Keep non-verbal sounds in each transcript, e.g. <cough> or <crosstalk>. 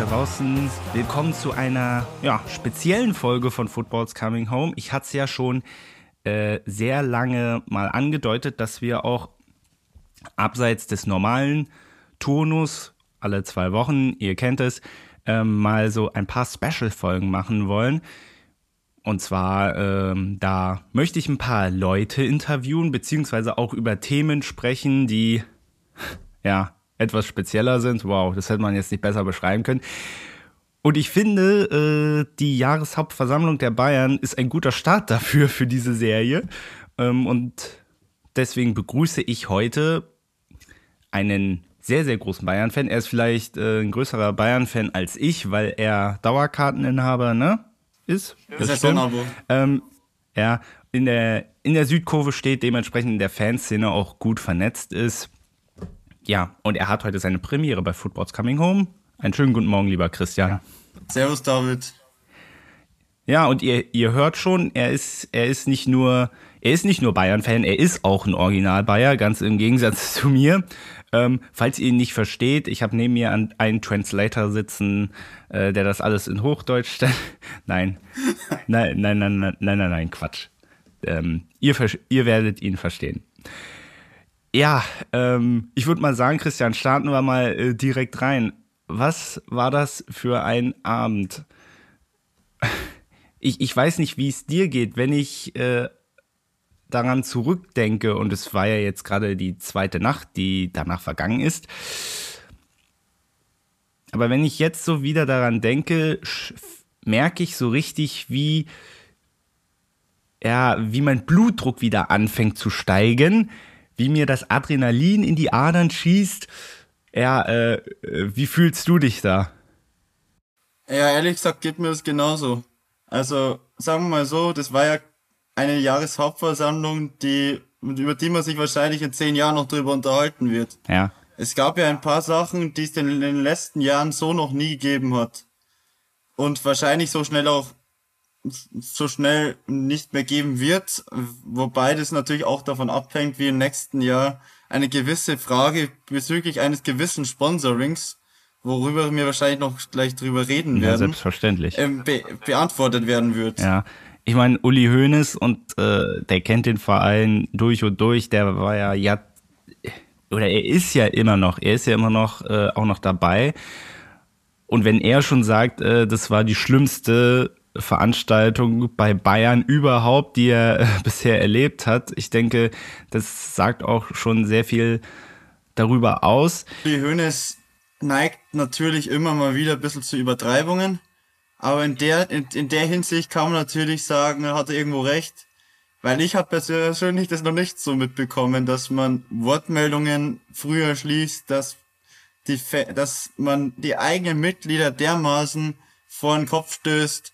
da draußen. Willkommen zu einer ja, speziellen Folge von Football's Coming Home. Ich hatte es ja schon äh, sehr lange mal angedeutet, dass wir auch abseits des normalen Turnus alle zwei Wochen, ihr kennt es, äh, mal so ein paar Special-Folgen machen wollen. Und zwar, ähm, da möchte ich ein paar Leute interviewen, beziehungsweise auch über Themen sprechen, die <laughs> ja etwas spezieller sind. Wow, das hätte man jetzt nicht besser beschreiben können. Und ich finde, äh, die Jahreshauptversammlung der Bayern ist ein guter Start dafür, für diese Serie. Ähm, und deswegen begrüße ich heute einen sehr, sehr großen Bayern-Fan. Er ist vielleicht äh, ein größerer Bayern-Fan als ich, weil er Dauerkarteninhaber ne, ist. Das ist ein Abo. Ähm, ja, in der, in der Südkurve steht, dementsprechend in der Fanszene auch gut vernetzt ist. Ja, und er hat heute seine Premiere bei Football's Coming Home. Einen schönen guten Morgen, lieber Christian. Servus, David. Ja, und ihr, ihr hört schon, er ist, er ist nicht nur, er ist nicht nur Bayern-Fan, er ist auch ein Original-Bayer, ganz im Gegensatz <laughs> zu mir. Ähm, falls ihr ihn nicht versteht, ich habe neben mir einen Translator sitzen, äh, der das alles in Hochdeutsch <laughs> nein. nein, nein, nein, nein, nein, nein, nein, Quatsch. Ähm, ihr, ihr werdet ihn verstehen. Ja, ähm, ich würde mal sagen, Christian, starten wir mal äh, direkt rein. Was war das für ein Abend? Ich, ich weiß nicht, wie es dir geht, wenn ich äh, daran zurückdenke, und es war ja jetzt gerade die zweite Nacht, die danach vergangen ist. Aber wenn ich jetzt so wieder daran denke, merke ich so richtig, wie, ja, wie mein Blutdruck wieder anfängt zu steigen wie mir das Adrenalin in die Adern schießt. Ja, äh, wie fühlst du dich da? Ja, ehrlich gesagt geht mir das genauso. Also, sagen wir mal so, das war ja eine Jahreshauptversammlung, die, über die man sich wahrscheinlich in zehn Jahren noch drüber unterhalten wird. Ja. Es gab ja ein paar Sachen, die es in den letzten Jahren so noch nie gegeben hat. Und wahrscheinlich so schnell auch so schnell nicht mehr geben wird, wobei das natürlich auch davon abhängt, wie im nächsten Jahr eine gewisse Frage bezüglich eines gewissen Sponsorings, worüber wir wahrscheinlich noch gleich drüber reden werden, ja, selbstverständlich, ähm, be beantwortet werden wird. Ja, ich meine, Uli Hoeneß und äh, der kennt den Verein durch und durch, der war ja, ja oder er ist ja immer noch, er ist ja immer noch äh, auch noch dabei. Und wenn er schon sagt, äh, das war die schlimmste Veranstaltung bei Bayern überhaupt, die er äh, <laughs> bisher erlebt hat. Ich denke, das sagt auch schon sehr viel darüber aus. Die Hönes neigt natürlich immer mal wieder ein bisschen zu Übertreibungen, aber in der, in, in der Hinsicht kann man natürlich sagen, er hatte irgendwo recht, weil ich habe persönlich das noch nicht so mitbekommen, dass man Wortmeldungen früher schließt, dass die, dass man die eigenen Mitglieder dermaßen vor den Kopf stößt,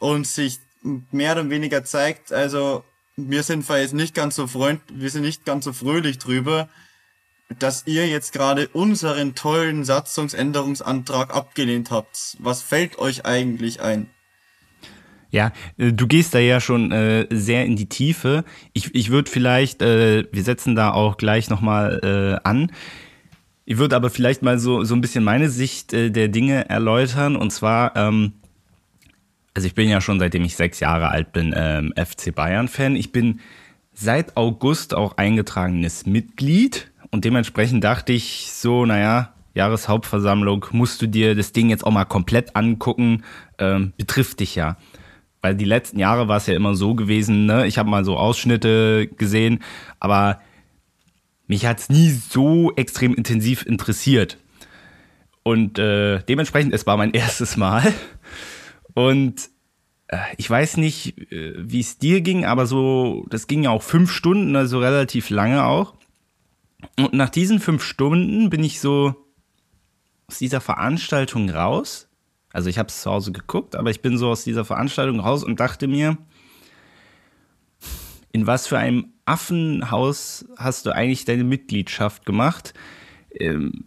und sich mehr oder weniger zeigt, also wir sind jetzt nicht ganz so freund, wir sind nicht ganz so fröhlich drüber, dass ihr jetzt gerade unseren tollen Satzungsänderungsantrag abgelehnt habt. Was fällt euch eigentlich ein? Ja, äh, du gehst da ja schon äh, sehr in die Tiefe. Ich, ich würde vielleicht, äh, wir setzen da auch gleich nochmal äh, an. Ich würde aber vielleicht mal so, so ein bisschen meine Sicht äh, der Dinge erläutern. Und zwar, ähm, also ich bin ja schon seitdem ich sechs Jahre alt bin ähm, FC Bayern-Fan. Ich bin seit August auch eingetragenes Mitglied und dementsprechend dachte ich so, naja, Jahreshauptversammlung, musst du dir das Ding jetzt auch mal komplett angucken, ähm, betrifft dich ja. Weil die letzten Jahre war es ja immer so gewesen, ne? ich habe mal so Ausschnitte gesehen, aber mich hat es nie so extrem intensiv interessiert. Und äh, dementsprechend, es war mein <laughs> erstes Mal. Und äh, ich weiß nicht, äh, wie es dir ging, aber so, das ging ja auch fünf Stunden, also relativ lange auch. Und nach diesen fünf Stunden bin ich so aus dieser Veranstaltung raus. Also ich habe es zu Hause geguckt, aber ich bin so aus dieser Veranstaltung raus und dachte mir, in was für einem Affenhaus hast du eigentlich deine Mitgliedschaft gemacht? Ähm,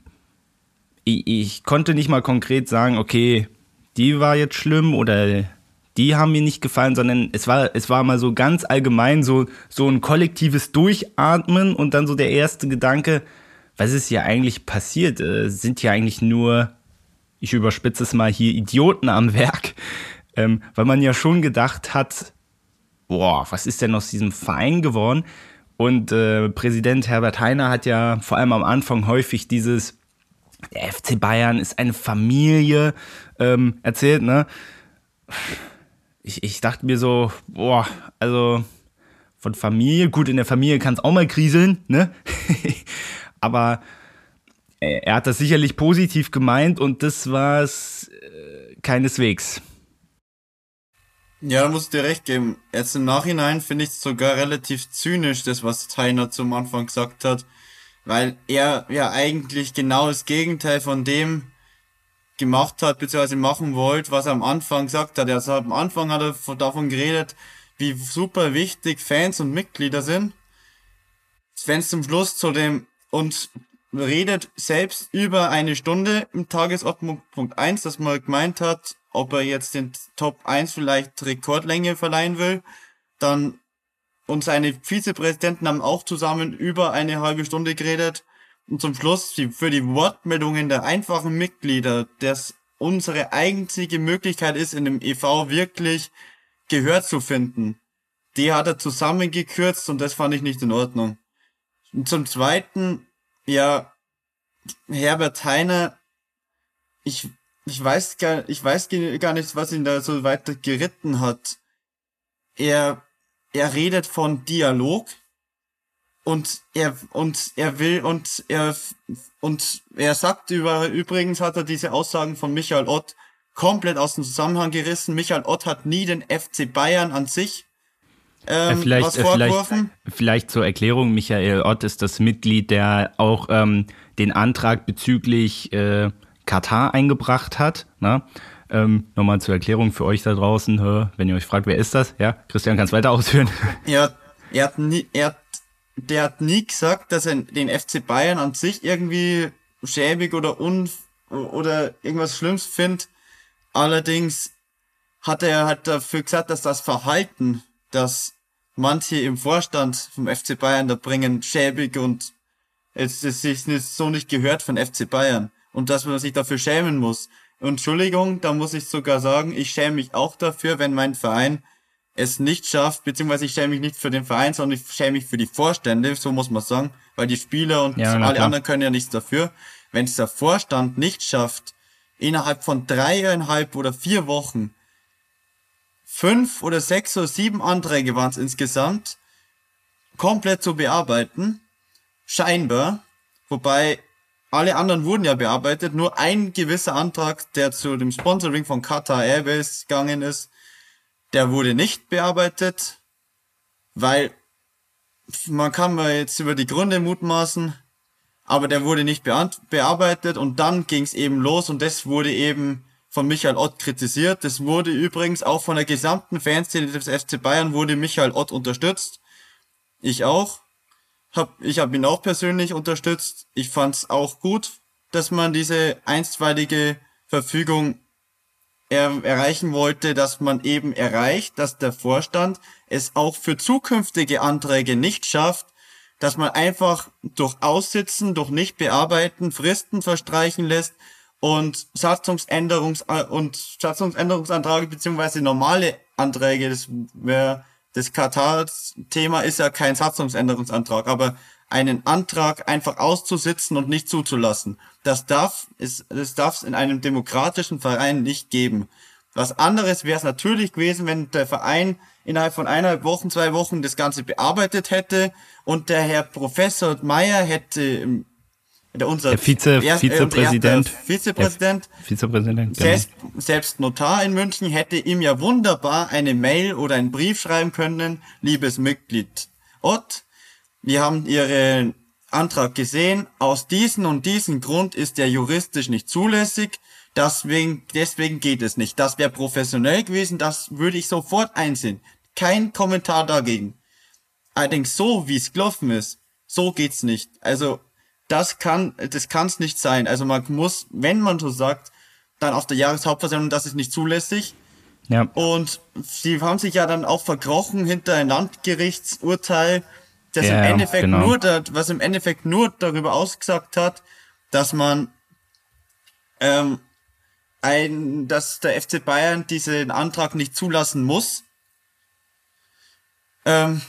ich, ich, konnte nicht mal konkret sagen, okay, die war jetzt schlimm oder die haben mir nicht gefallen, sondern es war, es war mal so ganz allgemein so, so ein kollektives Durchatmen und dann so der erste Gedanke, was ist hier eigentlich passiert? Äh, sind hier eigentlich nur ich überspitze es mal hier, Idioten am Werk, <laughs> ähm, weil man ja schon gedacht hat, boah, was ist denn aus diesem Verein geworden? Und äh, Präsident Herbert Heiner hat ja vor allem am Anfang häufig dieses, der FC Bayern ist eine Familie ähm, erzählt, ne? Ich, ich dachte mir so, boah, also von Familie, gut, in der Familie kann es auch mal kriseln, ne? <laughs> Aber äh, er hat das sicherlich positiv gemeint und das war es äh, keineswegs. Ja, da muss ich dir recht geben. Jetzt im Nachhinein finde ich es sogar relativ zynisch, das, was Tyner zum Anfang gesagt hat. Weil er ja eigentlich genau das Gegenteil von dem gemacht hat, beziehungsweise machen wollte, was er am Anfang gesagt hat. Also am Anfang hat er davon geredet, wie super wichtig Fans und Mitglieder sind. Es zum Schluss zu dem und redet selbst über eine Stunde im Tagesordnungspunkt 1, dass man gemeint hat, ob er jetzt den Top 1 vielleicht Rekordlänge verleihen will. Dann und seine Vizepräsidenten haben auch zusammen über eine halbe Stunde geredet. Und zum Schluss für die Wortmeldungen der einfachen Mitglieder, dass unsere einzige Möglichkeit ist, in dem EV wirklich Gehör zu finden. Die hat er zusammengekürzt und das fand ich nicht in Ordnung. Und zum Zweiten, ja, Herbert Heiner, ich ich weiß gar, ich weiß gar nicht, was ihn da so weiter geritten hat. Er, er redet von Dialog und er und er will und er und er sagt über übrigens hat er diese Aussagen von Michael Ott komplett aus dem Zusammenhang gerissen. Michael Ott hat nie den FC Bayern an sich ähm, vielleicht, was vorgeworfen. Vielleicht, vielleicht zur Erklärung, Michael Ott ist das Mitglied, der auch ähm, den Antrag bezüglich äh, Katar eingebracht hat. Ne? Ähm, Nochmal zur Erklärung für euch da draußen, wenn ihr euch fragt, wer ist das? Ja, Christian kann weiter ausführen. <laughs> Ja, er hat nie, er hat, der hat nie gesagt, dass er den FC Bayern an sich irgendwie schäbig oder un oder irgendwas Schlimmes findet. Allerdings hat er halt dafür gesagt, dass das Verhalten, das manche im Vorstand vom FC Bayern da bringen, schäbig und es ist so nicht gehört von FC Bayern und dass man sich dafür schämen muss. Entschuldigung, da muss ich sogar sagen, ich schäme mich auch dafür, wenn mein Verein es nicht schafft, beziehungsweise ich schäme mich nicht für den Verein, sondern ich schäme mich für die Vorstände, so muss man sagen, weil die Spieler und ja, alle anderen können ja nichts dafür. Wenn es der Vorstand nicht schafft, innerhalb von dreieinhalb oder vier Wochen fünf oder sechs oder sieben Anträge waren es insgesamt, komplett zu bearbeiten, scheinbar, wobei alle anderen wurden ja bearbeitet. Nur ein gewisser Antrag, der zu dem Sponsoring von Qatar Airways gegangen ist, der wurde nicht bearbeitet, weil man kann mal jetzt über die Gründe mutmaßen, aber der wurde nicht bearbeitet und dann ging es eben los und das wurde eben von Michael Ott kritisiert. Das wurde übrigens auch von der gesamten Fanszene des FC Bayern wurde Michael Ott unterstützt. Ich auch hab, ich habe ihn auch persönlich unterstützt. Ich fand es auch gut, dass man diese einstweilige Verfügung er erreichen wollte, dass man eben erreicht, dass der Vorstand es auch für zukünftige Anträge nicht schafft, dass man einfach durch Aussitzen, durch nicht bearbeiten, Fristen verstreichen lässt und Satzungsänderungs und Satzungsänderungsanträge beziehungsweise normale Anträge, das wäre das Katar-Thema ist ja kein Satzungsänderungsantrag, aber einen Antrag einfach auszusitzen und nicht zuzulassen. Das darf es, das darf es in einem demokratischen Verein nicht geben. Was anderes wäre es natürlich gewesen, wenn der Verein innerhalb von eineinhalb Wochen, zwei Wochen das Ganze bearbeitet hätte und der Herr Professor Meyer hätte der, unser Vize, er, Vizepräsident. Vizepräsident. Vizepräsident. Genau. Selbst, selbst Notar in München hätte ihm ja wunderbar eine Mail oder einen Brief schreiben können, liebes Mitglied Ott, wir haben Ihren Antrag gesehen. Aus diesem und diesem Grund ist der juristisch nicht zulässig. Deswegen, deswegen geht es nicht. Das wäre professionell gewesen. Das würde ich sofort einsehen. Kein Kommentar dagegen. Allerdings so, wie es gelaufen ist, so geht's nicht. Also das kann, das kann es nicht sein. Also man muss, wenn man so sagt, dann auf der Jahreshauptversammlung, das ist nicht zulässig. Ja. Und sie haben sich ja dann auch verkrochen hinter ein Landgerichtsurteil, das ja, im Endeffekt genau. nur, was im Endeffekt nur darüber ausgesagt hat, dass man, ähm, ein, dass der FC Bayern diesen Antrag nicht zulassen muss. Ähm,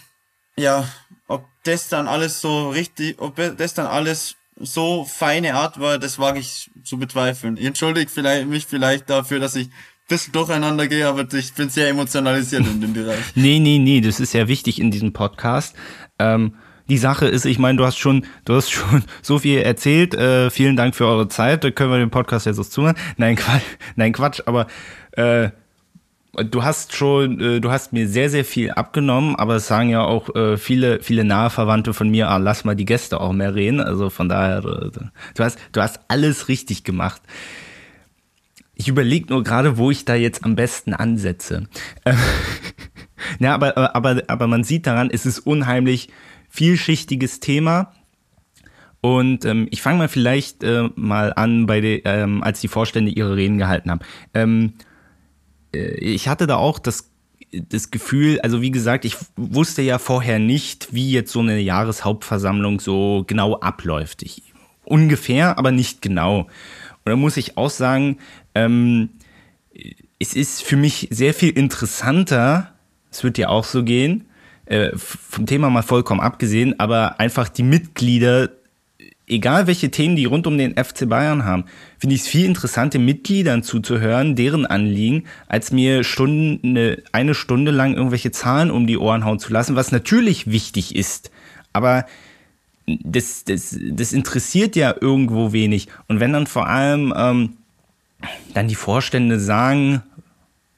ja, ob das dann alles so richtig, ob das dann alles so feine Art war, das wage ich zu bezweifeln. Ich entschuldige vielleicht, mich vielleicht dafür, dass ich ein bisschen durcheinander gehe, aber ich bin sehr emotionalisiert in dem Bereich. <laughs> Nee, nee, nee, das ist ja wichtig in diesem Podcast. Ähm, die Sache ist, ich meine, du hast schon, du hast schon <laughs> so viel erzählt. Äh, vielen Dank für eure Zeit. Da können wir den Podcast jetzt so zuhören. Nein, Quatsch, nein, Quatsch, aber äh, du hast schon, äh, du hast mir sehr, sehr viel abgenommen, aber es sagen ja auch äh, viele, viele nahe Verwandte von mir, ah, lass mal die Gäste auch mehr reden. Also von daher, äh, du hast, du hast alles richtig gemacht. Ich überlege nur gerade, wo ich da jetzt am besten ansetze. <laughs> ja, aber, aber, aber man sieht daran, es ist unheimlich vielschichtiges Thema. Und ähm, ich fange mal vielleicht äh, mal an, bei de, ähm, als die Vorstände ihre Reden gehalten haben. Ähm, äh, ich hatte da auch das, das Gefühl, also wie gesagt, ich wusste ja vorher nicht, wie jetzt so eine Jahreshauptversammlung so genau abläuft. Ich, ungefähr, aber nicht genau. Und da muss ich auch sagen, ähm, es ist für mich sehr viel interessanter, es wird dir auch so gehen, äh, vom Thema mal vollkommen abgesehen, aber einfach die Mitglieder, egal welche Themen die rund um den FC Bayern haben, finde ich es viel interessanter, Mitgliedern zuzuhören, deren Anliegen, als mir Stunden, eine, eine Stunde lang irgendwelche Zahlen um die Ohren hauen zu lassen, was natürlich wichtig ist. Aber das, das, das interessiert ja irgendwo wenig. Und wenn dann vor allem ähm, dann die Vorstände sagen,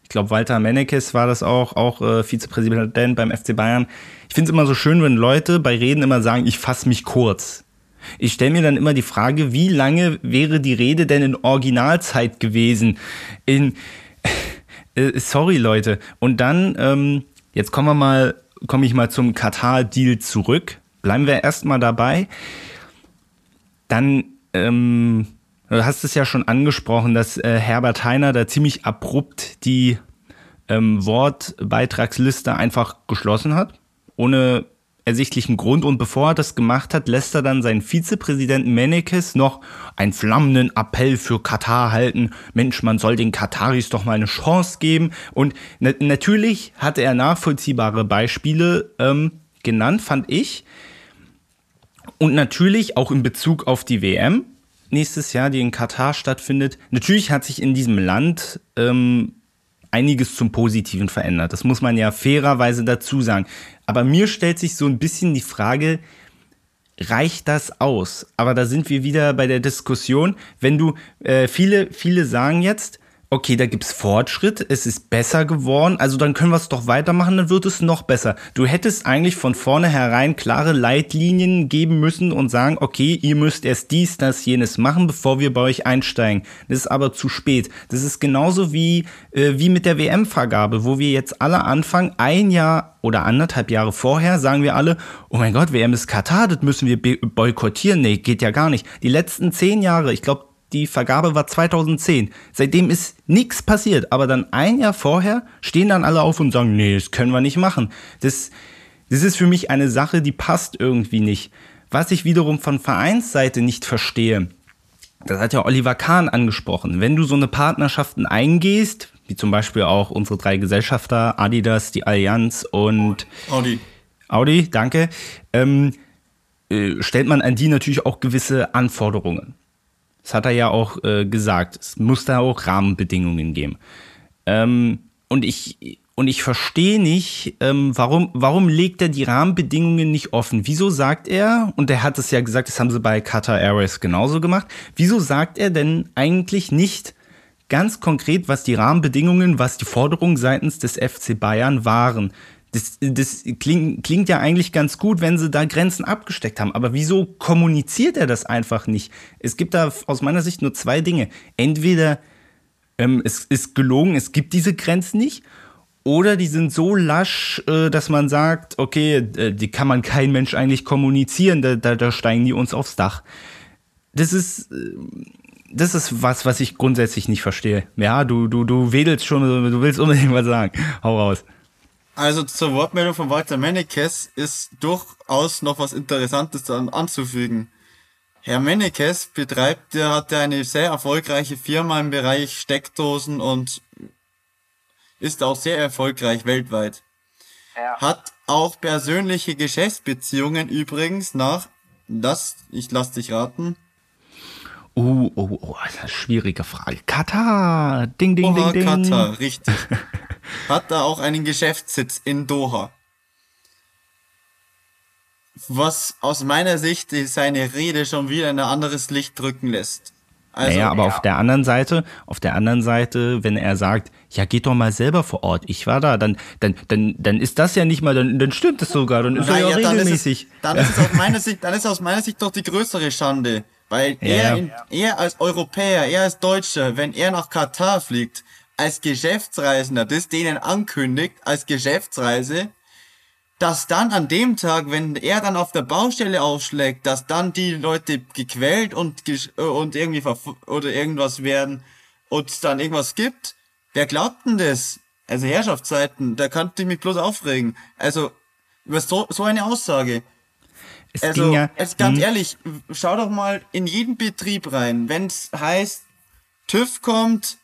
ich glaube, Walter Mennekes war das auch, auch äh, Vizepräsident beim FC Bayern. Ich finde es immer so schön, wenn Leute bei Reden immer sagen, ich fasse mich kurz. Ich stelle mir dann immer die Frage, wie lange wäre die Rede denn in Originalzeit gewesen? In <laughs> äh, sorry Leute. Und dann ähm, jetzt kommen wir mal, komme ich mal zum Katar-Deal zurück. Bleiben wir erstmal dabei. Dann ähm, Du hast es ja schon angesprochen, dass äh, Herbert Heiner da ziemlich abrupt die ähm, Wortbeitragsliste einfach geschlossen hat, ohne ersichtlichen Grund. Und bevor er das gemacht hat, lässt er dann seinen Vizepräsidenten Menekes noch einen flammenden Appell für Katar halten. Mensch, man soll den Kataris doch mal eine Chance geben. Und na natürlich hatte er nachvollziehbare Beispiele ähm, genannt, fand ich. Und natürlich auch in Bezug auf die WM nächstes Jahr, die in Katar stattfindet. Natürlich hat sich in diesem Land ähm, einiges zum Positiven verändert. Das muss man ja fairerweise dazu sagen. Aber mir stellt sich so ein bisschen die Frage, reicht das aus? Aber da sind wir wieder bei der Diskussion. Wenn du, äh, viele, viele sagen jetzt, okay, da gibt's Fortschritt, es ist besser geworden, also dann können wir es doch weitermachen, dann wird es noch besser. Du hättest eigentlich von vornherein klare Leitlinien geben müssen und sagen, okay, ihr müsst erst dies, das, jenes machen, bevor wir bei euch einsteigen. Das ist aber zu spät. Das ist genauso wie, äh, wie mit der WM-Vergabe, wo wir jetzt alle anfangen, ein Jahr oder anderthalb Jahre vorher sagen wir alle, oh mein Gott, WM ist Katar, das müssen wir boykottieren. Nee, geht ja gar nicht. Die letzten zehn Jahre, ich glaube, die Vergabe war 2010. Seitdem ist nichts passiert. Aber dann ein Jahr vorher stehen dann alle auf und sagen, nee, das können wir nicht machen. Das, das ist für mich eine Sache, die passt irgendwie nicht. Was ich wiederum von Vereinsseite nicht verstehe, das hat ja Oliver Kahn angesprochen. Wenn du so eine Partnerschaften eingehst, wie zum Beispiel auch unsere drei Gesellschafter, Adidas, die Allianz und Audi. Audi, danke, ähm, äh, stellt man an die natürlich auch gewisse Anforderungen. Das hat er ja auch äh, gesagt. Es muss da auch Rahmenbedingungen geben. Ähm, und ich, und ich verstehe nicht, ähm, warum, warum legt er die Rahmenbedingungen nicht offen? Wieso sagt er, und er hat es ja gesagt, das haben sie bei Qatar Airways genauso gemacht, wieso sagt er denn eigentlich nicht ganz konkret, was die Rahmenbedingungen, was die Forderungen seitens des FC Bayern waren? Das, das klingt, klingt ja eigentlich ganz gut, wenn sie da Grenzen abgesteckt haben. Aber wieso kommuniziert er das einfach nicht? Es gibt da aus meiner Sicht nur zwei Dinge. Entweder ähm, es ist gelogen, es gibt diese Grenzen nicht. Oder die sind so lasch, äh, dass man sagt, okay, äh, die kann man kein Mensch eigentlich kommunizieren, da, da, da steigen die uns aufs Dach. Das ist, äh, das ist was, was ich grundsätzlich nicht verstehe. Ja, du, du, du wedelst schon, du willst unbedingt was sagen. Hau raus. Also zur Wortmeldung von Walter Mennekes ist durchaus noch was Interessantes daran anzufügen. Herr Mennekes betreibt, der hat ja eine sehr erfolgreiche Firma im Bereich Steckdosen und ist auch sehr erfolgreich weltweit. Ja. Hat auch persönliche Geschäftsbeziehungen übrigens nach, das, ich lass dich raten, Oh, oh, oh, das ist eine schwierige Frage. Katar, ding, ding, Doha, ding, ding. Katar, richtig. <laughs> Hat da auch einen Geschäftssitz in Doha. Was aus meiner Sicht seine Rede schon wieder in ein anderes Licht drücken lässt. Also, naja, aber ja. auf der anderen Seite, auf der anderen Seite, wenn er sagt, ja, geht doch mal selber vor Ort, ich war da, dann, dann, dann, dann ist das ja nicht mal, dann, dann stimmt es sogar, dann ist er ja naja, dann ist, regelmäßig. es, dann ist es aus meiner Sicht, dann ist aus meiner Sicht doch die größere Schande. Weil Ja, er, ja. in, er als Europäer, er als Deutscher, wenn er nach Katar fliegt, als Geschäftsreisender, das denen ankündigt, als Geschäftsreise, dass dann an dem Tag, wenn er dann auf der Baustelle aufschlägt, dass dann die Leute gequält und, äh, und irgendwie verf- oder irgendwas werden und es dann irgendwas gibt. Wer glaubt denn das? Also Herrschaftszeiten, da kannte ich mich bloß aufregen. Also, über so, so eine Aussage. Es Also, ja, jetzt ganz hm, ehrlich, schau doch mal in jeden Betrieb rein. Wenn es heißt, TÜV kommt,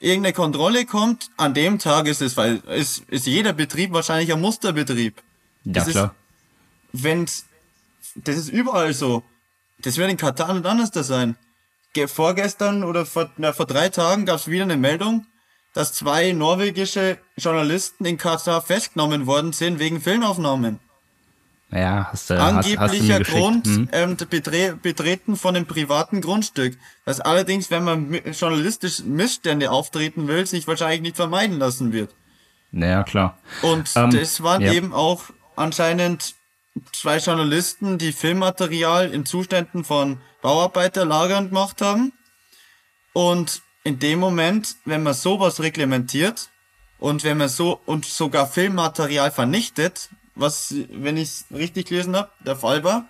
irgendeine Kontrolle kommt, an dem Tag ist es, weil ist, ist jeder Betrieb wahrscheinlich ein Musterbetrieb. ja das ist- klar. Wenn's, das ist überall so. Das wird in Katar nicht anders da sein. Ge vorgestern oder vor, na, vor drei Tagen gab es wieder eine Meldung, dass zwei norwegische Journalisten in Katar festgenommen worden sind wegen Filmaufnahmen. Ja, hast, du- hast, hast du Angeblicher. Grund, Hm? ähm, betre Betreten von einem privaten Grundstück. Das allerdings, wenn man journalistisch Missstände auftreten will, sich wahrscheinlich nicht vermeiden lassen wird. Naja, klar. Und Ähm, das waren ja. eben auch anscheinend zwei Journalisten, die Filmmaterial in Zuständen von Bauarbeiterlagern gemacht haben. Und in dem Moment, wenn man sowas reglementiert und wenn man so und sogar Filmmaterial vernichtet, was, wenn ich richtig gelesen habe, der Fall war,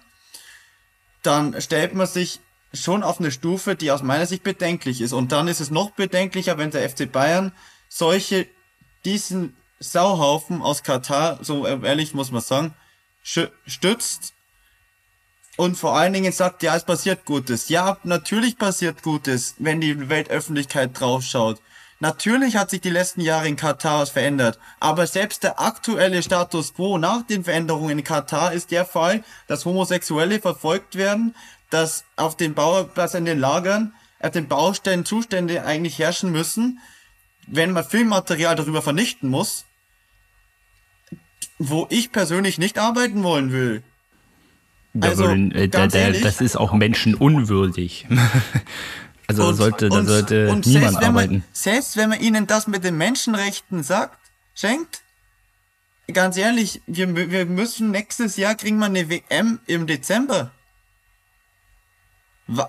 dann stellt man sich schon auf eine Stufe, die aus meiner Sicht bedenklich ist. Und dann ist es noch bedenklicher, wenn der FC Bayern solche, diesen Sauhaufen aus Katar, so ehrlich muss man sagen, stützt und vor allen Dingen sagt, ja, es passiert Gutes. Ja, natürlich passiert Gutes, wenn die Weltöffentlichkeit draufschaut. Natürlich hat sich die letzten Jahre in Katar was verändert, aber selbst der aktuelle Status quo nach den Veränderungen in Katar ist der Fall, dass Homosexuelle verfolgt werden, dass auf den Bauerplätzen in den Lagern, auf den Baustellen Zustände eigentlich herrschen müssen, wenn man Filmmaterial darüber vernichten muss, wo ich persönlich nicht arbeiten wollen will. Da also, würden, äh, da, da, ehrlich. das ist auch menschenunwürdig. <laughs> also Und- sollte, da sollte und niemand selbst wenn arbeiten. Man, selbst wenn man ihnen das mit den Menschenrechten sagt, schenkt, ganz ehrlich, wir, wir müssen nächstes Jahr kriegen wir eine WM im Dezember.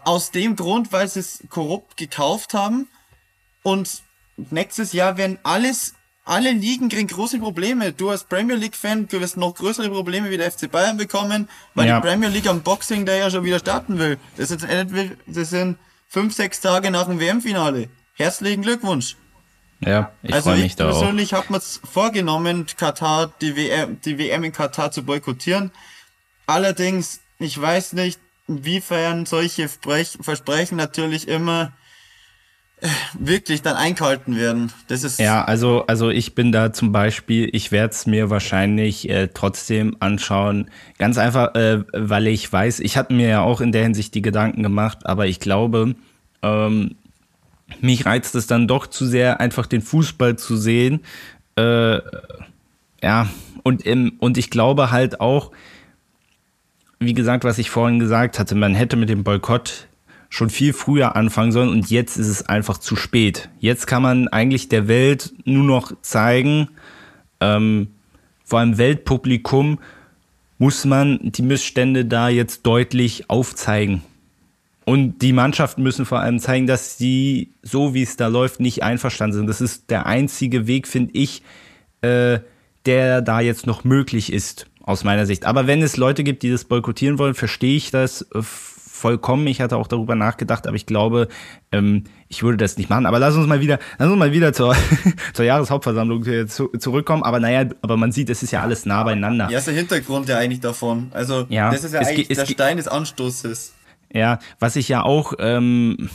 Aus dem Grund, weil sie es korrupt gekauft haben und nächstes Jahr werden alles, alle Ligen kriegen große Probleme. Du als Premier League Fan, du wirst noch größere Probleme wie der FC Bayern bekommen, weil Ja. die Premier League am Boxing Day ja schon wieder starten will. Das, ist, das sind fünf, sechs Tage nach dem WM-Finale. Herzlichen Glückwunsch. Ja, ich also freue ich mich da auch. persönlich habe mir vorgenommen, Katar, die WM, die WM in Katar zu boykottieren. Allerdings, ich weiß nicht, inwiefern solche Sprech Versprechen natürlich immer wirklich dann eingehalten werden. Das ist Ja, also, also ich bin da zum Beispiel, ich werde es mir wahrscheinlich äh, trotzdem anschauen. Ganz einfach, äh, weil ich weiß, ich hatte mir ja auch in der Hinsicht die Gedanken gemacht, aber ich glaube, ähm, mich reizt es dann doch zu sehr, einfach den Fußball zu sehen. Äh, ja, und, im, und ich glaube halt auch, wie gesagt, was ich vorhin gesagt hatte, man hätte mit dem Boykott schon viel früher anfangen sollen und jetzt ist es einfach zu spät. Jetzt kann man eigentlich der Welt nur noch zeigen, ähm, vor allem Weltpublikum, muss man die Missstände da jetzt deutlich aufzeigen. Und die Mannschaften müssen vor allem zeigen, dass sie, so wie es da läuft, nicht einverstanden sind. Das ist der einzige Weg, finde ich, äh, der da jetzt noch möglich ist, aus meiner Sicht. Aber wenn es Leute gibt, die das boykottieren wollen, verstehe ich das äh, vollkommen. Ich hatte auch darüber nachgedacht, aber ich glaube, ähm, ich würde das nicht machen. Aber lass uns mal wieder, lass uns mal wieder zur, <laughs> zur Jahreshauptversammlung zu, zurückkommen. Aber naja, aber man sieht, es ist ja alles nah beieinander. ja, ist der Hintergrund ja eigentlich davon. Also Ja, das ist ja eigentlich der Stein des Anstoßes. Ja, was ich ja auch, ähm,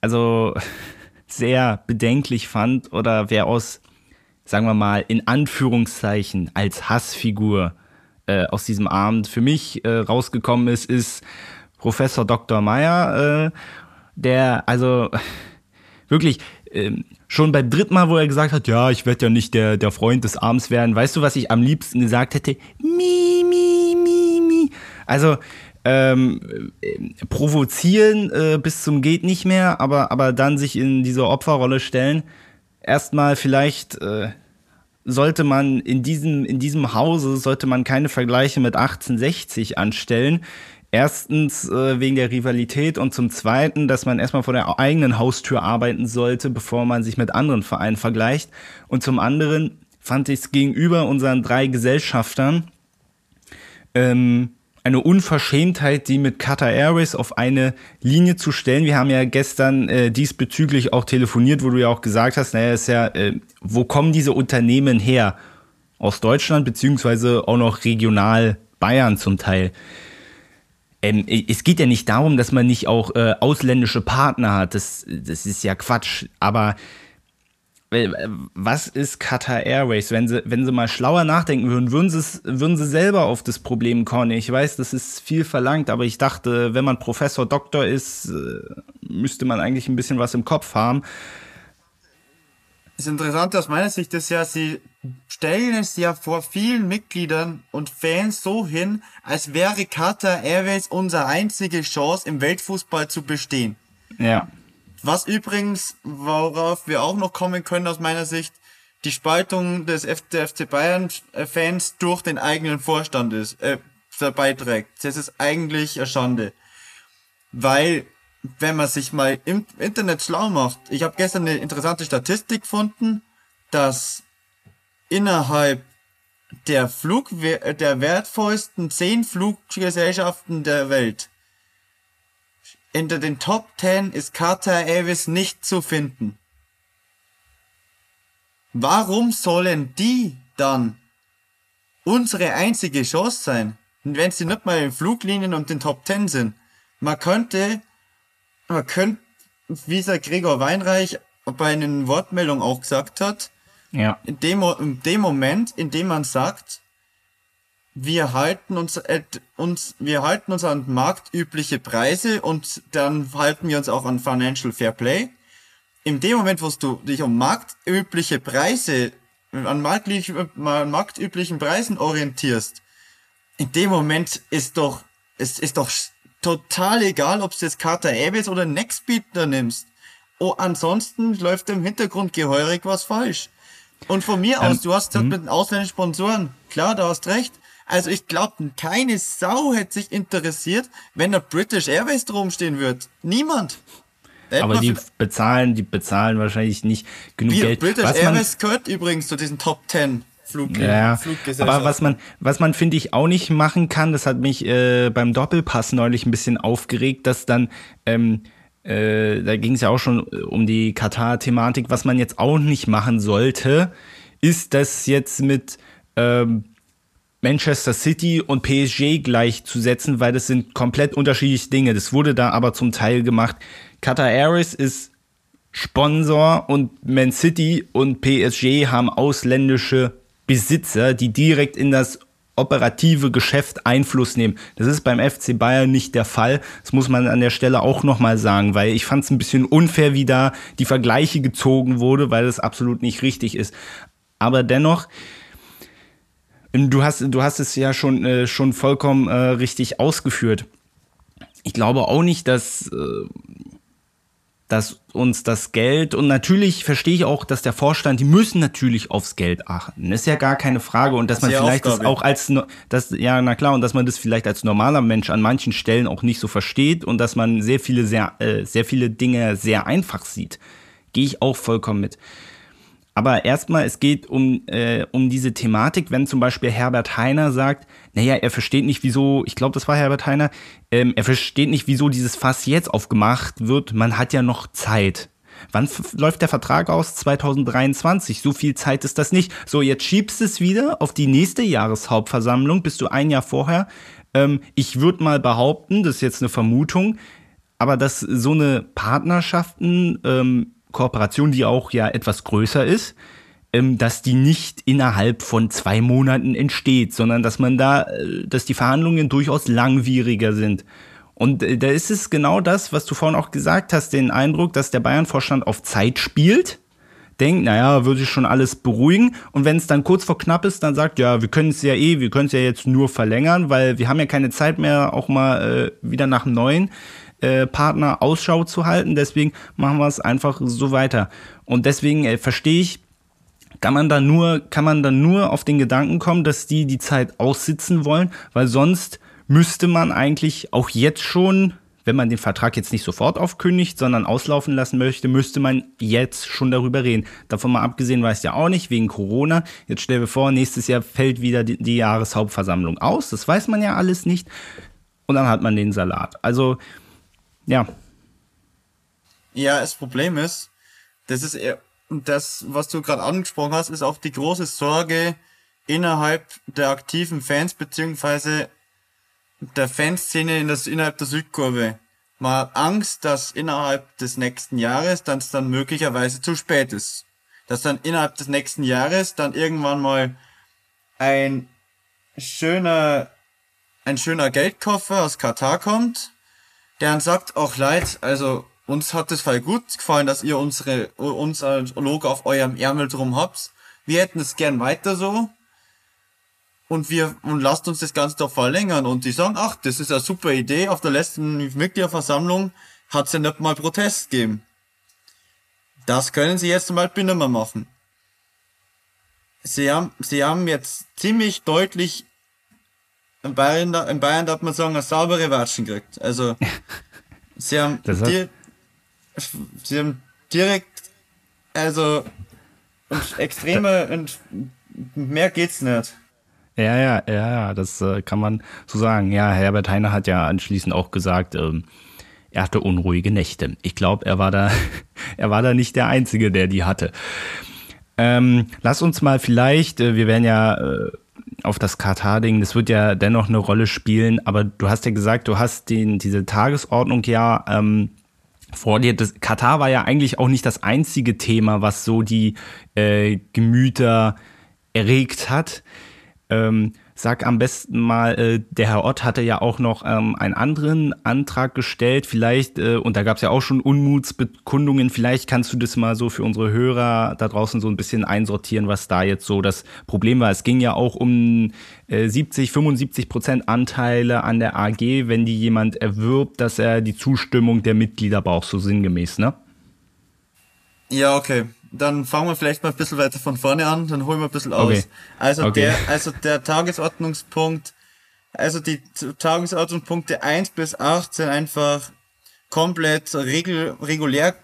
also <laughs> sehr bedenklich fand oder wer aus, sagen wir mal, in Anführungszeichen als Hassfigur äh, aus diesem Abend für mich äh, rausgekommen ist, ist Professor Dr. Meyer, äh, der also <laughs> wirklich ähm, schon beim dritten Mal, wo er gesagt hat, ja, ich werde ja nicht der, der Freund des Abends werden, weißt du, was ich am liebsten gesagt hätte? Mi, mi, mi, mi. Also ähm, äh, provozieren äh, bis zum geht nicht mehr, aber, aber dann sich in diese Opferrolle stellen. Erstmal vielleicht äh, sollte man in diesem, in diesem Hause, sollte man keine Vergleiche mit 1860 anstellen. Erstens äh, wegen der Rivalität und zum Zweiten, dass man erstmal vor der eigenen Haustür arbeiten sollte, bevor man sich mit anderen Vereinen vergleicht. Und zum anderen fand ich es gegenüber unseren drei Gesellschaftern ähm, eine Unverschämtheit, die mit Qatar Airways auf eine Linie zu stellen. Wir haben ja gestern äh, diesbezüglich auch telefoniert, wo du ja auch gesagt hast, naja, ist ja, äh, wo kommen diese Unternehmen her? Aus Deutschland, beziehungsweise auch noch regional Bayern zum Teil. Ähm, es geht ja nicht darum, dass man nicht auch äh, ausländische Partner hat. Das, das ist ja Quatsch. Aber was ist Qatar Airways? Wenn sie, wenn sie mal schlauer nachdenken würden, würden sie, würden sie selber auf das Problem kommen. Ich weiß, das ist viel verlangt, aber ich dachte, wenn man Professor Doktor ist, äh, müsste man eigentlich ein bisschen was im Kopf haben. Das Interessante aus meiner Sicht ist ja, sie stellen es ja vor vielen Mitgliedern und Fans so hin, als wäre Qatar Airways unsere einzige Chance im Weltfußball zu bestehen. Ja. Was übrigens, worauf wir auch noch kommen können aus meiner Sicht, die Spaltung des FC Bayern Fans durch den eigenen Vorstand ist, äh, beiträgt. Das ist eigentlich eine Schande. Weil wenn man sich mal im Internet schlau macht, ich habe gestern eine interessante Statistik gefunden, dass innerhalb der Flug der wertvollsten zehn Fluggesellschaften der Welt hinter den Top 10 ist Qatar Airways nicht zu finden. Warum sollen die dann unsere einzige Chance sein, wenn sie nicht mal in Fluglinien und den Top 10 sind? Man könnte man könnte, wie es Gregor Weinreich bei einer Wortmeldung auch gesagt hat, ja. in, dem, in dem Moment, in dem man sagt, wir halten uns, äh, uns, wir halten uns an marktübliche Preise und dann halten wir uns auch an Financial Fair Play. In dem Moment, wo du dich um marktübliche Preise, an marktlich, marktüblichen Preisen orientierst, in dem Moment ist doch, es ist doch total egal, ob du jetzt Carter Airways oder Nextbeat da nimmst. Oh, ansonsten läuft im Hintergrund geheurig was falsch. Und von mir ähm, aus, du hast das hm? mit den ausländischen Sponsoren. Klar, da hast recht. Also ich glaube, keine Sau hätte sich interessiert, wenn da British Airways drumstehen wird. Niemand. Aber die bezahlen, die bezahlen wahrscheinlich nicht genug Geld. British Airways gehört übrigens zu diesen Top 10 Flug, ja, aber was man, was man finde ich auch nicht machen kann, das hat mich äh, beim Doppelpass neulich ein bisschen aufgeregt, dass dann ähm, äh, da ging es ja auch schon äh, um die Katar-Thematik. Was man jetzt auch nicht machen sollte, ist das jetzt mit ähm, Manchester City und PSG gleichzusetzen, weil das sind komplett unterschiedliche Dinge. Das wurde da aber zum Teil gemacht. Qatar Airways ist Sponsor und Man City und PSG haben ausländische Besitzer, die direkt in das operative Geschäft Einfluss nehmen. Das ist beim FC Bayern nicht der Fall. Das muss man an der Stelle auch nochmal sagen, weil ich fand es ein bisschen unfair, wie da die Vergleiche gezogen wurde, weil das absolut nicht richtig ist. Aber dennoch, du hast, du hast es ja schon, äh, schon vollkommen äh, richtig ausgeführt. Ich glaube auch nicht, dass äh, dass uns das Geld und natürlich verstehe ich auch, dass der Vorstand, die müssen natürlich aufs Geld achten. Ist ja gar keine Frage und dass das man vielleicht Aufgabe. das auch als das ja na klar und dass man das vielleicht als normaler Mensch an manchen Stellen auch nicht so versteht und dass man sehr viele sehr äh, sehr viele Dinge sehr einfach sieht. Gehe ich auch vollkommen mit. Aber erstmal, es geht um, äh, um diese Thematik, wenn zum Beispiel Herbert Heiner sagt, naja, er versteht nicht, wieso, ich glaube, das war Herbert Heiner, ähm, er versteht nicht, wieso dieses Fass jetzt aufgemacht wird, man hat ja noch Zeit. Wann läuft der Vertrag aus? 2023. So viel Zeit ist das nicht. So, jetzt schiebst es wieder auf die nächste Jahreshauptversammlung, bist du ein Jahr vorher Ähm, ich würde mal behaupten, das ist jetzt eine Vermutung, aber dass so eine Partnerschaften, ähm, Kooperation, die auch ja etwas größer ist, ähm, dass die nicht innerhalb von zwei Monaten entsteht, sondern dass man da, äh, dass die Verhandlungen durchaus langwieriger sind. Und äh, da ist es genau das, was du vorhin auch gesagt hast, den Eindruck, dass der Bayern-Vorstand auf Zeit spielt denkt, naja, würde sich schon alles beruhigen. Und wenn es dann kurz vor knapp ist, dann sagt, ja, wir können es ja eh, wir können es ja jetzt nur verlängern, weil wir haben ja keine Zeit mehr, auch mal äh, wieder nach einem neuen äh, Partner Ausschau zu halten. Deswegen machen wir es einfach so weiter. Und deswegen äh, verstehe ich, kann man da nur, kann man dann nur auf den Gedanken kommen, dass die die Zeit aussitzen wollen, weil sonst müsste man eigentlich auch jetzt schon, wenn man den Vertrag jetzt nicht sofort aufkündigt, sondern auslaufen lassen möchte, müsste man jetzt schon darüber reden. Davon mal abgesehen weiß ja auch nicht, wegen Corona. Jetzt stell dir vor, nächstes Jahr fällt wieder die, die Jahreshauptversammlung aus. Das weiß man ja alles nicht. Und dann hat man den Salat. Also, ja. Ja, das Problem ist, das ist eher, das, was du gerade angesprochen hast, ist auch die große Sorge innerhalb der aktiven Fans, beziehungsweise der Fanszene in das, innerhalb der Südkurve. Man hat Angst, dass innerhalb des nächsten Jahres dann dann möglicherweise zu spät ist. Dass dann innerhalb des nächsten Jahres dann irgendwann mal ein schöner, ein schöner Geldkoffer aus Katar kommt, der sagt, auch leid, also uns hat es voll gut gefallen, dass ihr unsere, unser Logo auf eurem Ärmel drum habt. Wir hätten es gern weiter so. Und wir, und lasst uns das Ganze doch verlängern. Und die sagen, ach, das ist eine super Idee. Auf der letzten Mitgliederversammlung hat es ja nicht mal Protest gegeben. Das können sie jetzt nicht mehr machen. Sie haben, sie haben jetzt ziemlich deutlich in Bayern, in Bayern darf man sagen, eine saubere Watschen gekriegt. Also, <laughs> sie haben, die, sie haben direkt, also, und extreme, und mehr geht's nicht. Ja, ja, ja, ja, das äh, kann man so sagen. Ja, Herbert Heiner hat ja anschließend auch gesagt, ähm, er hatte unruhige Nächte. Ich glaube, er war da, <laughs> er war da nicht der Einzige, der die hatte. Ähm, lass uns mal vielleicht, äh, wir werden ja äh, auf das Katar-Ding, das wird ja dennoch eine Rolle spielen, aber du hast ja gesagt, du hast den, diese Tagesordnung ja ähm, vor dir. Das, Katar war ja eigentlich auch nicht das einzige Thema, was so die äh, Gemüter erregt hat. Ähm, sag am besten mal, äh, der Herr Ott hatte ja auch noch ähm, einen anderen Antrag gestellt, vielleicht, äh, und da gab es ja auch schon Unmutsbekundungen, vielleicht kannst du das mal so für unsere Hörer da draußen so ein bisschen einsortieren, was da jetzt so das Problem war. Es ging ja auch um äh, 70, 75 Prozent Anteile an der AG, wenn die jemand erwirbt, dass er die Zustimmung der Mitglieder braucht, so sinngemäß, ne? Ja, okay dann fangen wir vielleicht mal ein bisschen weiter von vorne an, dann holen wir ein bisschen aus. Okay. Also okay. der, also der Tagesordnungspunkt, also die Tagesordnungspunkte 1 bis 8 sind einfach komplett regel, regulär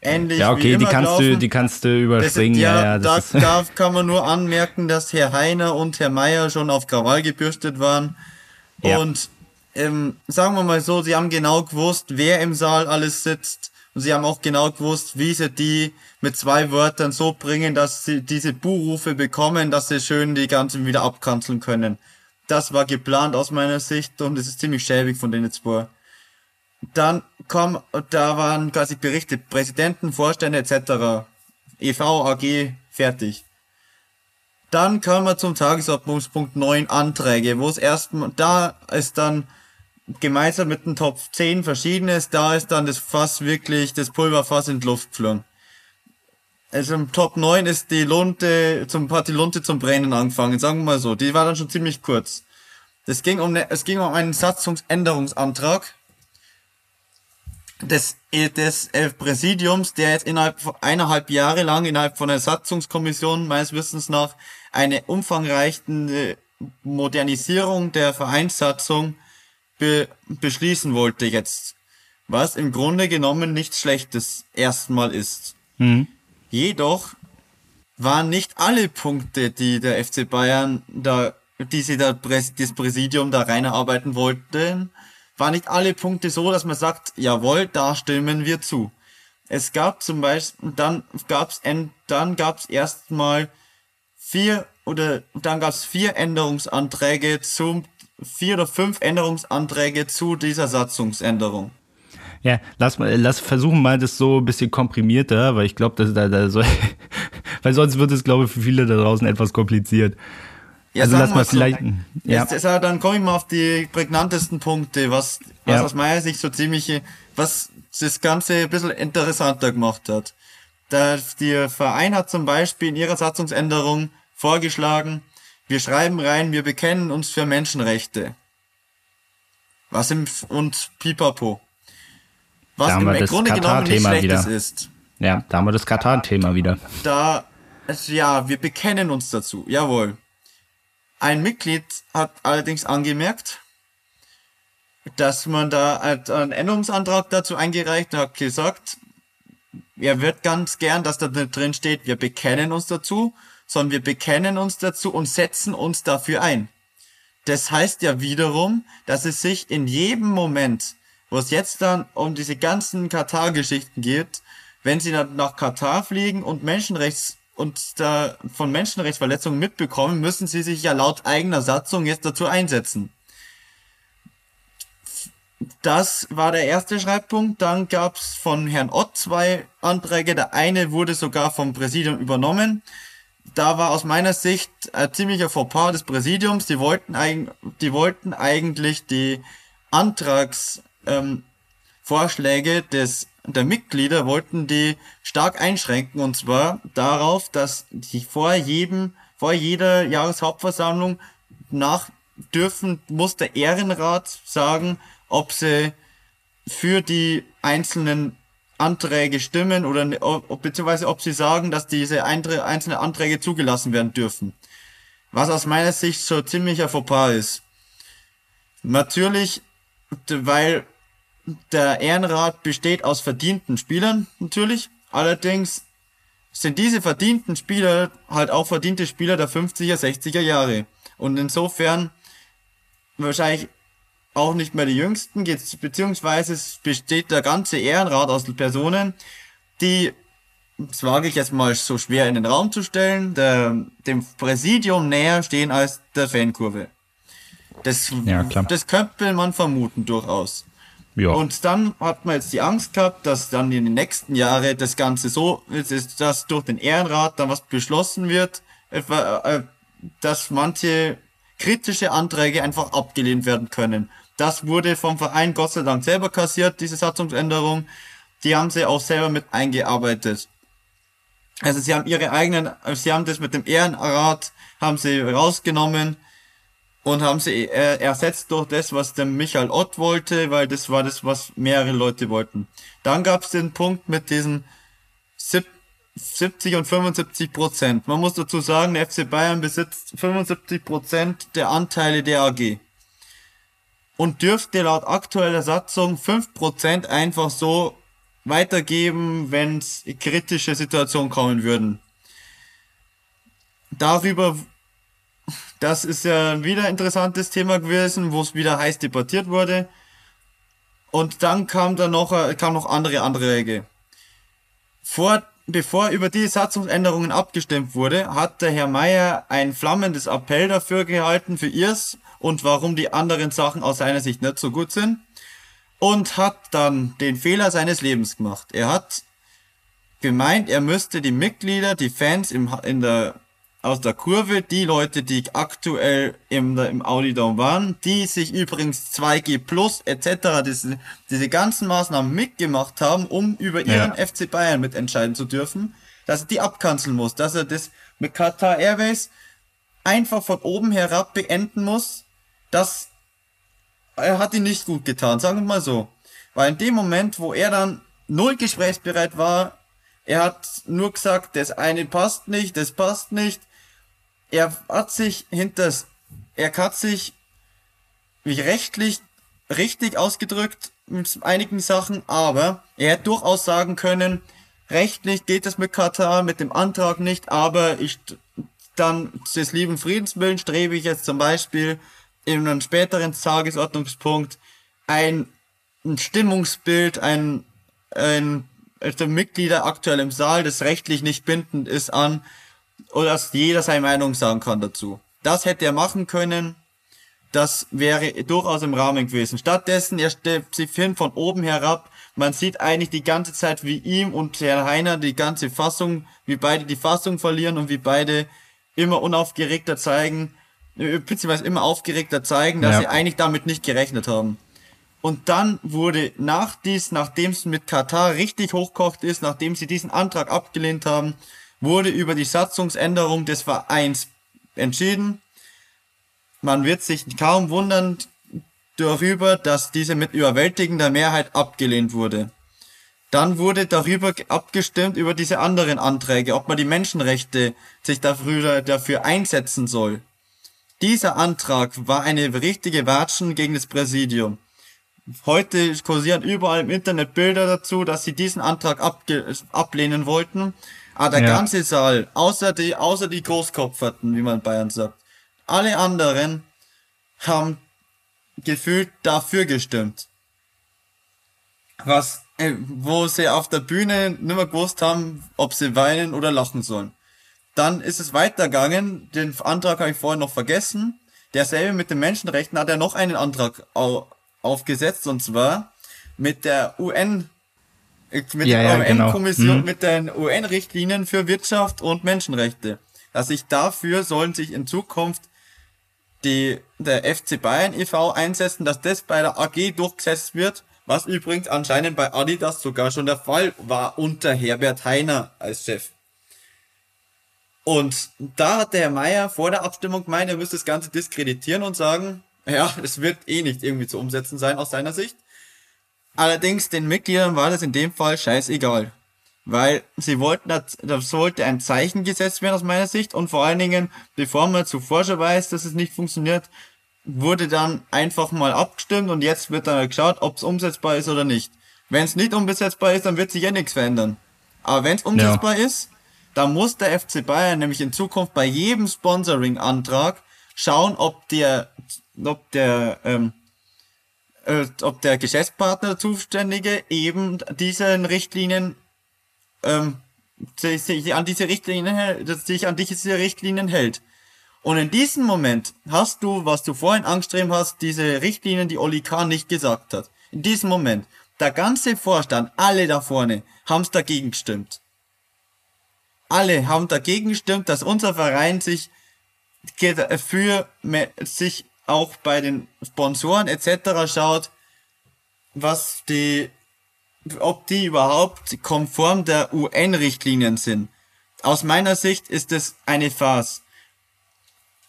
ähnlich. Ja, okay, die kannst laufen. du, die kannst du überspringen. Das, ja, ja, das da, da kann man nur anmerken, dass Herr Heiner und Herr Meier schon auf Krawall gebürstet waren. Ja. Und ähm, sagen wir mal so, sie haben genau gewusst, wer im Saal alles sitzt und sie haben auch genau gewusst, wie sie die mit zwei Wörtern so bringen, dass sie diese Buhrufe bekommen, dass sie schön die ganzen wieder abkanzeln können. Das war geplant aus meiner Sicht und es ist ziemlich schäbig von denen zwei. Dann kommen, da waren quasi Berichte, Präsidenten, Vorstände etc. EV, AG, fertig. Dann kommen wir zum Tagesordnungspunkt 9 Anträge, wo es erstmal, da ist dann gemeinsam mit dem Top 10 verschiedenes, da ist dann das Fass wirklich, das Pulverfass in die Luft geflogen. Also im Top 9 ist die Lunte, zum, hat die Lunte zum Brennen angefangen, sagen wir mal so. Die war dann schon ziemlich kurz. Es ging um, ne, es ging um einen Satzungsänderungsantrag des, des Präsidiums, der jetzt innerhalb von eineinhalb Jahre lang innerhalb von der Satzungskommission meines Wissens nach eine umfangreiche Modernisierung der Vereinssatzung be beschließen wollte jetzt. Was im Grunde genommen nichts Schlechtes erstmal ist. Mhm. Jedoch waren nicht alle Punkte, die der FC Bayern da, die sie da das Präsidium da reinarbeiten wollten, waren nicht alle Punkte so, dass man sagt, jawohl, da stimmen wir zu. Es gab zum Beispiel, dann gab's, dann gab's erstmal vier oder dann gab's vier Änderungsanträge zum vier oder fünf Änderungsanträge zu dieser Satzungsänderung. Ja, lass mal, lass versuchen mal das so ein bisschen komprimierter, weil ich glaube, dass da, da so, <laughs> weil sonst wird es, glaube ich, für viele da draußen etwas kompliziert. Ja, also lass mal so. vielleicht. Ja. Jetzt, jetzt, dann komme ich mal auf die prägnantesten Punkte, was, was ja. aus meiner Sicht so ziemlich, was das Ganze ein bisschen interessanter gemacht hat. Der, der Verein hat zum Beispiel in ihrer Satzungsänderung vorgeschlagen, wir schreiben rein, wir bekennen uns für Menschenrechte. Was im, und pipapo. Was im Grunde genommen nicht Schlechtes wieder. ist. Ja, da haben wir das Katar-Thema wieder. Da, ja, wir bekennen uns dazu, jawohl. Ein Mitglied hat allerdings angemerkt, dass man da einen Änderungsantrag dazu eingereicht hat, gesagt, er wird ganz gern, dass da drin steht, wir bekennen uns dazu, sondern wir bekennen uns dazu und setzen uns dafür ein. Das heißt ja wiederum, dass es sich in jedem Moment, wo es jetzt dann um diese ganzen Katar-Geschichten geht, wenn sie dann nach Katar fliegen und Menschenrechts und da von Menschenrechtsverletzungen mitbekommen, müssen sie sich ja laut eigener Satzung jetzt dazu einsetzen. Das war der erste Schreibpunkt. Dann gab es von Herrn Ott zwei Anträge. Der eine wurde sogar vom Präsidium übernommen. Da war aus meiner Sicht ein ziemlicher Fauxpas des Präsidiums. Die wollten, die wollten eigentlich die Antragsvorschläge ähm, des der Mitglieder wollten die stark einschränken und zwar darauf, dass die vor jedem, vor jeder Jahreshauptversammlung nach dürfen, muss der Ehrenrat sagen, ob sie für die einzelnen Anträge stimmen oder beziehungsweise ob sie sagen, dass diese einzelnen Anträge zugelassen werden dürfen. Was aus meiner Sicht so ziemlicher Fauxpas ist. Natürlich, weil der Ehrenrat besteht aus verdienten Spielern, natürlich. Allerdings sind diese verdienten Spieler halt auch verdiente Spieler der 50er, 60er Jahre. Und insofern wahrscheinlich auch nicht mehr die jüngsten, beziehungsweise es besteht der ganze Ehrenrat aus Personen, die, das wage ich jetzt mal so schwer in den Raum zu stellen, der, dem Präsidium näher stehen als der Fankurve. Das, ja, das könnte man vermuten durchaus. Ja. Und dann hat man jetzt die Angst gehabt, dass dann in den nächsten Jahren das Ganze so ist, dass durch den Ehrenrat dann was beschlossen wird, etwa, äh, dass manche kritische Anträge einfach abgelehnt werden können. Das wurde vom Verein Gott sei Dank selber kassiert, diese Satzungsänderung. Die haben sie auch selber mit eingearbeitet. Also sie haben ihre eigenen, sie haben das mit dem Ehrenrat, haben sie rausgenommen und haben sie äh, ersetzt durch das, was der Michael Ott wollte, weil das war das, was mehrere Leute wollten. Dann gab es den Punkt mit diesen 70 und 75 Prozent. Man muss dazu sagen, der FC Bayern besitzt 75 Prozent der Anteile der AG und dürfte laut aktueller Satzung 5 Prozent einfach so weitergeben, wenn es kritische Situationen kommen würden. Darüber das ist ja wieder ein interessantes Thema gewesen, wo es wieder heiß debattiert wurde. Und dann kam da noch, äh, kam noch andere Anträge. Vor, bevor über die Satzungsänderungen abgestimmt wurde, hat der Herr Mayer ein flammendes Appell dafür gehalten, für ihrs und warum die anderen Sachen aus seiner Sicht nicht so gut sind. Und hat dann den Fehler seines Lebens gemacht. Er hat gemeint, er müsste die Mitglieder, die Fans im, in der aus der Kurve, die Leute, die aktuell im, im Audi Dome waren, die sich übrigens 2G Plus etc. Diese, diese ganzen Maßnahmen mitgemacht haben, um über ihren ja. FC Bayern mitentscheiden zu dürfen, dass er die abkanzeln muss, dass er das mit Qatar Airways einfach von oben herab beenden muss, das hat ihn nicht gut getan, sagen wir mal so. Weil in dem Moment, wo er dann null gesprächsbereit war, er hat nur gesagt, das eine passt nicht, das passt nicht, er hat sich hinters, er hat sich wie rechtlich richtig ausgedrückt mit einigen Sachen, aber er hätte durchaus sagen können, rechtlich geht es mit Katar, mit dem Antrag nicht, aber ich dann des lieben Friedenswillen strebe ich jetzt zum Beispiel in einem späteren Tagesordnungspunkt ein, ein Stimmungsbild, ein, ein also Mitglieder aktuell im Saal, das rechtlich nicht bindend ist, an, oder dass jeder seine Meinung sagen kann dazu. Das hätte er machen können. Das wäre durchaus im Rahmen gewesen. Stattdessen, er stellt sich hin von oben herab. Man sieht eigentlich die ganze Zeit, wie ihm und Herr Heiner die ganze Fassung, wie beide die Fassung verlieren und wie beide immer unaufgeregter zeigen, beziehungsweise immer aufgeregter zeigen, dass Ja. sie eigentlich damit nicht gerechnet haben. Und dann wurde nach dies, nachdem es mit Katar richtig hochkocht ist, nachdem sie diesen Antrag abgelehnt haben, wurde über die Satzungsänderung des Vereins entschieden. Man wird sich kaum wundern darüber, dass diese mit überwältigender Mehrheit abgelehnt wurde. Dann wurde darüber ge- abgestimmt über diese anderen Anträge, ob man die Menschenrechte sich dafür, dafür einsetzen soll. Dieser Antrag war eine richtige Watschen gegen das Präsidium. Heute kursieren überall im Internet Bilder dazu, dass sie diesen Antrag ablehnen wollten. Aber der Ja. ganze Saal, außer die, außer die Großkopferten, wie man in Bayern sagt, alle anderen haben gefühlt dafür gestimmt. Was, äh, wo sie auf der Bühne nicht mehr gewusst haben, ob sie weinen oder lachen sollen. Dann ist es weitergegangen, den Antrag habe ich vorhin noch vergessen. Derselbe mit den Menschenrechten hat er noch einen Antrag au aufgesetzt, und zwar mit der UN, mit Ja, ja, der genau. UN-Kommission, Mhm. mit den UN-Richtlinien für Wirtschaft und Menschenrechte. Dass sich dafür sollen sich in Zukunft die, der FC Bayern e.V. einsetzen, dass das bei der AG durchgesetzt wird, was übrigens anscheinend bei Adidas sogar schon der Fall war unter Herbert Heiner als Chef. Und da hat der Herr Meier vor der Abstimmung gemeint, er müsste das Ganze diskreditieren und sagen, ja, es wird eh nicht irgendwie zu umsetzen sein aus seiner Sicht. Allerdings den Mitgliedern war das in dem Fall scheißegal. Weil sie wollten, das, das sollte ein Zeichen gesetzt werden aus meiner Sicht und vor allen Dingen, bevor man zuvor schon weiß, dass es nicht funktioniert, wurde dann einfach mal abgestimmt und jetzt wird dann geschaut, ob es umsetzbar ist oder nicht. Wenn es nicht umsetzbar ist, dann wird sich ja nichts verändern. Aber wenn es umsetzbar ist, dann muss der FC Bayern nämlich in Zukunft bei jedem Sponsoring-Antrag schauen, ob der, ob der, ähm, äh, ob der Geschäftspartner Zuständige eben diesen Richtlinien ähm, sich, an diese Richtlinien sich an diese Richtlinien hält. Und in diesem Moment hast du, was du vorhin angestrieben hast, diese Richtlinien, die Oli Kahn nicht gesagt hat. In diesem Moment, der ganze Vorstand, alle da vorne, haben's dagegen gestimmt. Alle haben dagegen gestimmt, dass unser Verein sich für sich auch bei den Sponsoren etc. schaut, was die, ob die überhaupt konform der UN-Richtlinien sind. Aus meiner Sicht ist es eine Farce.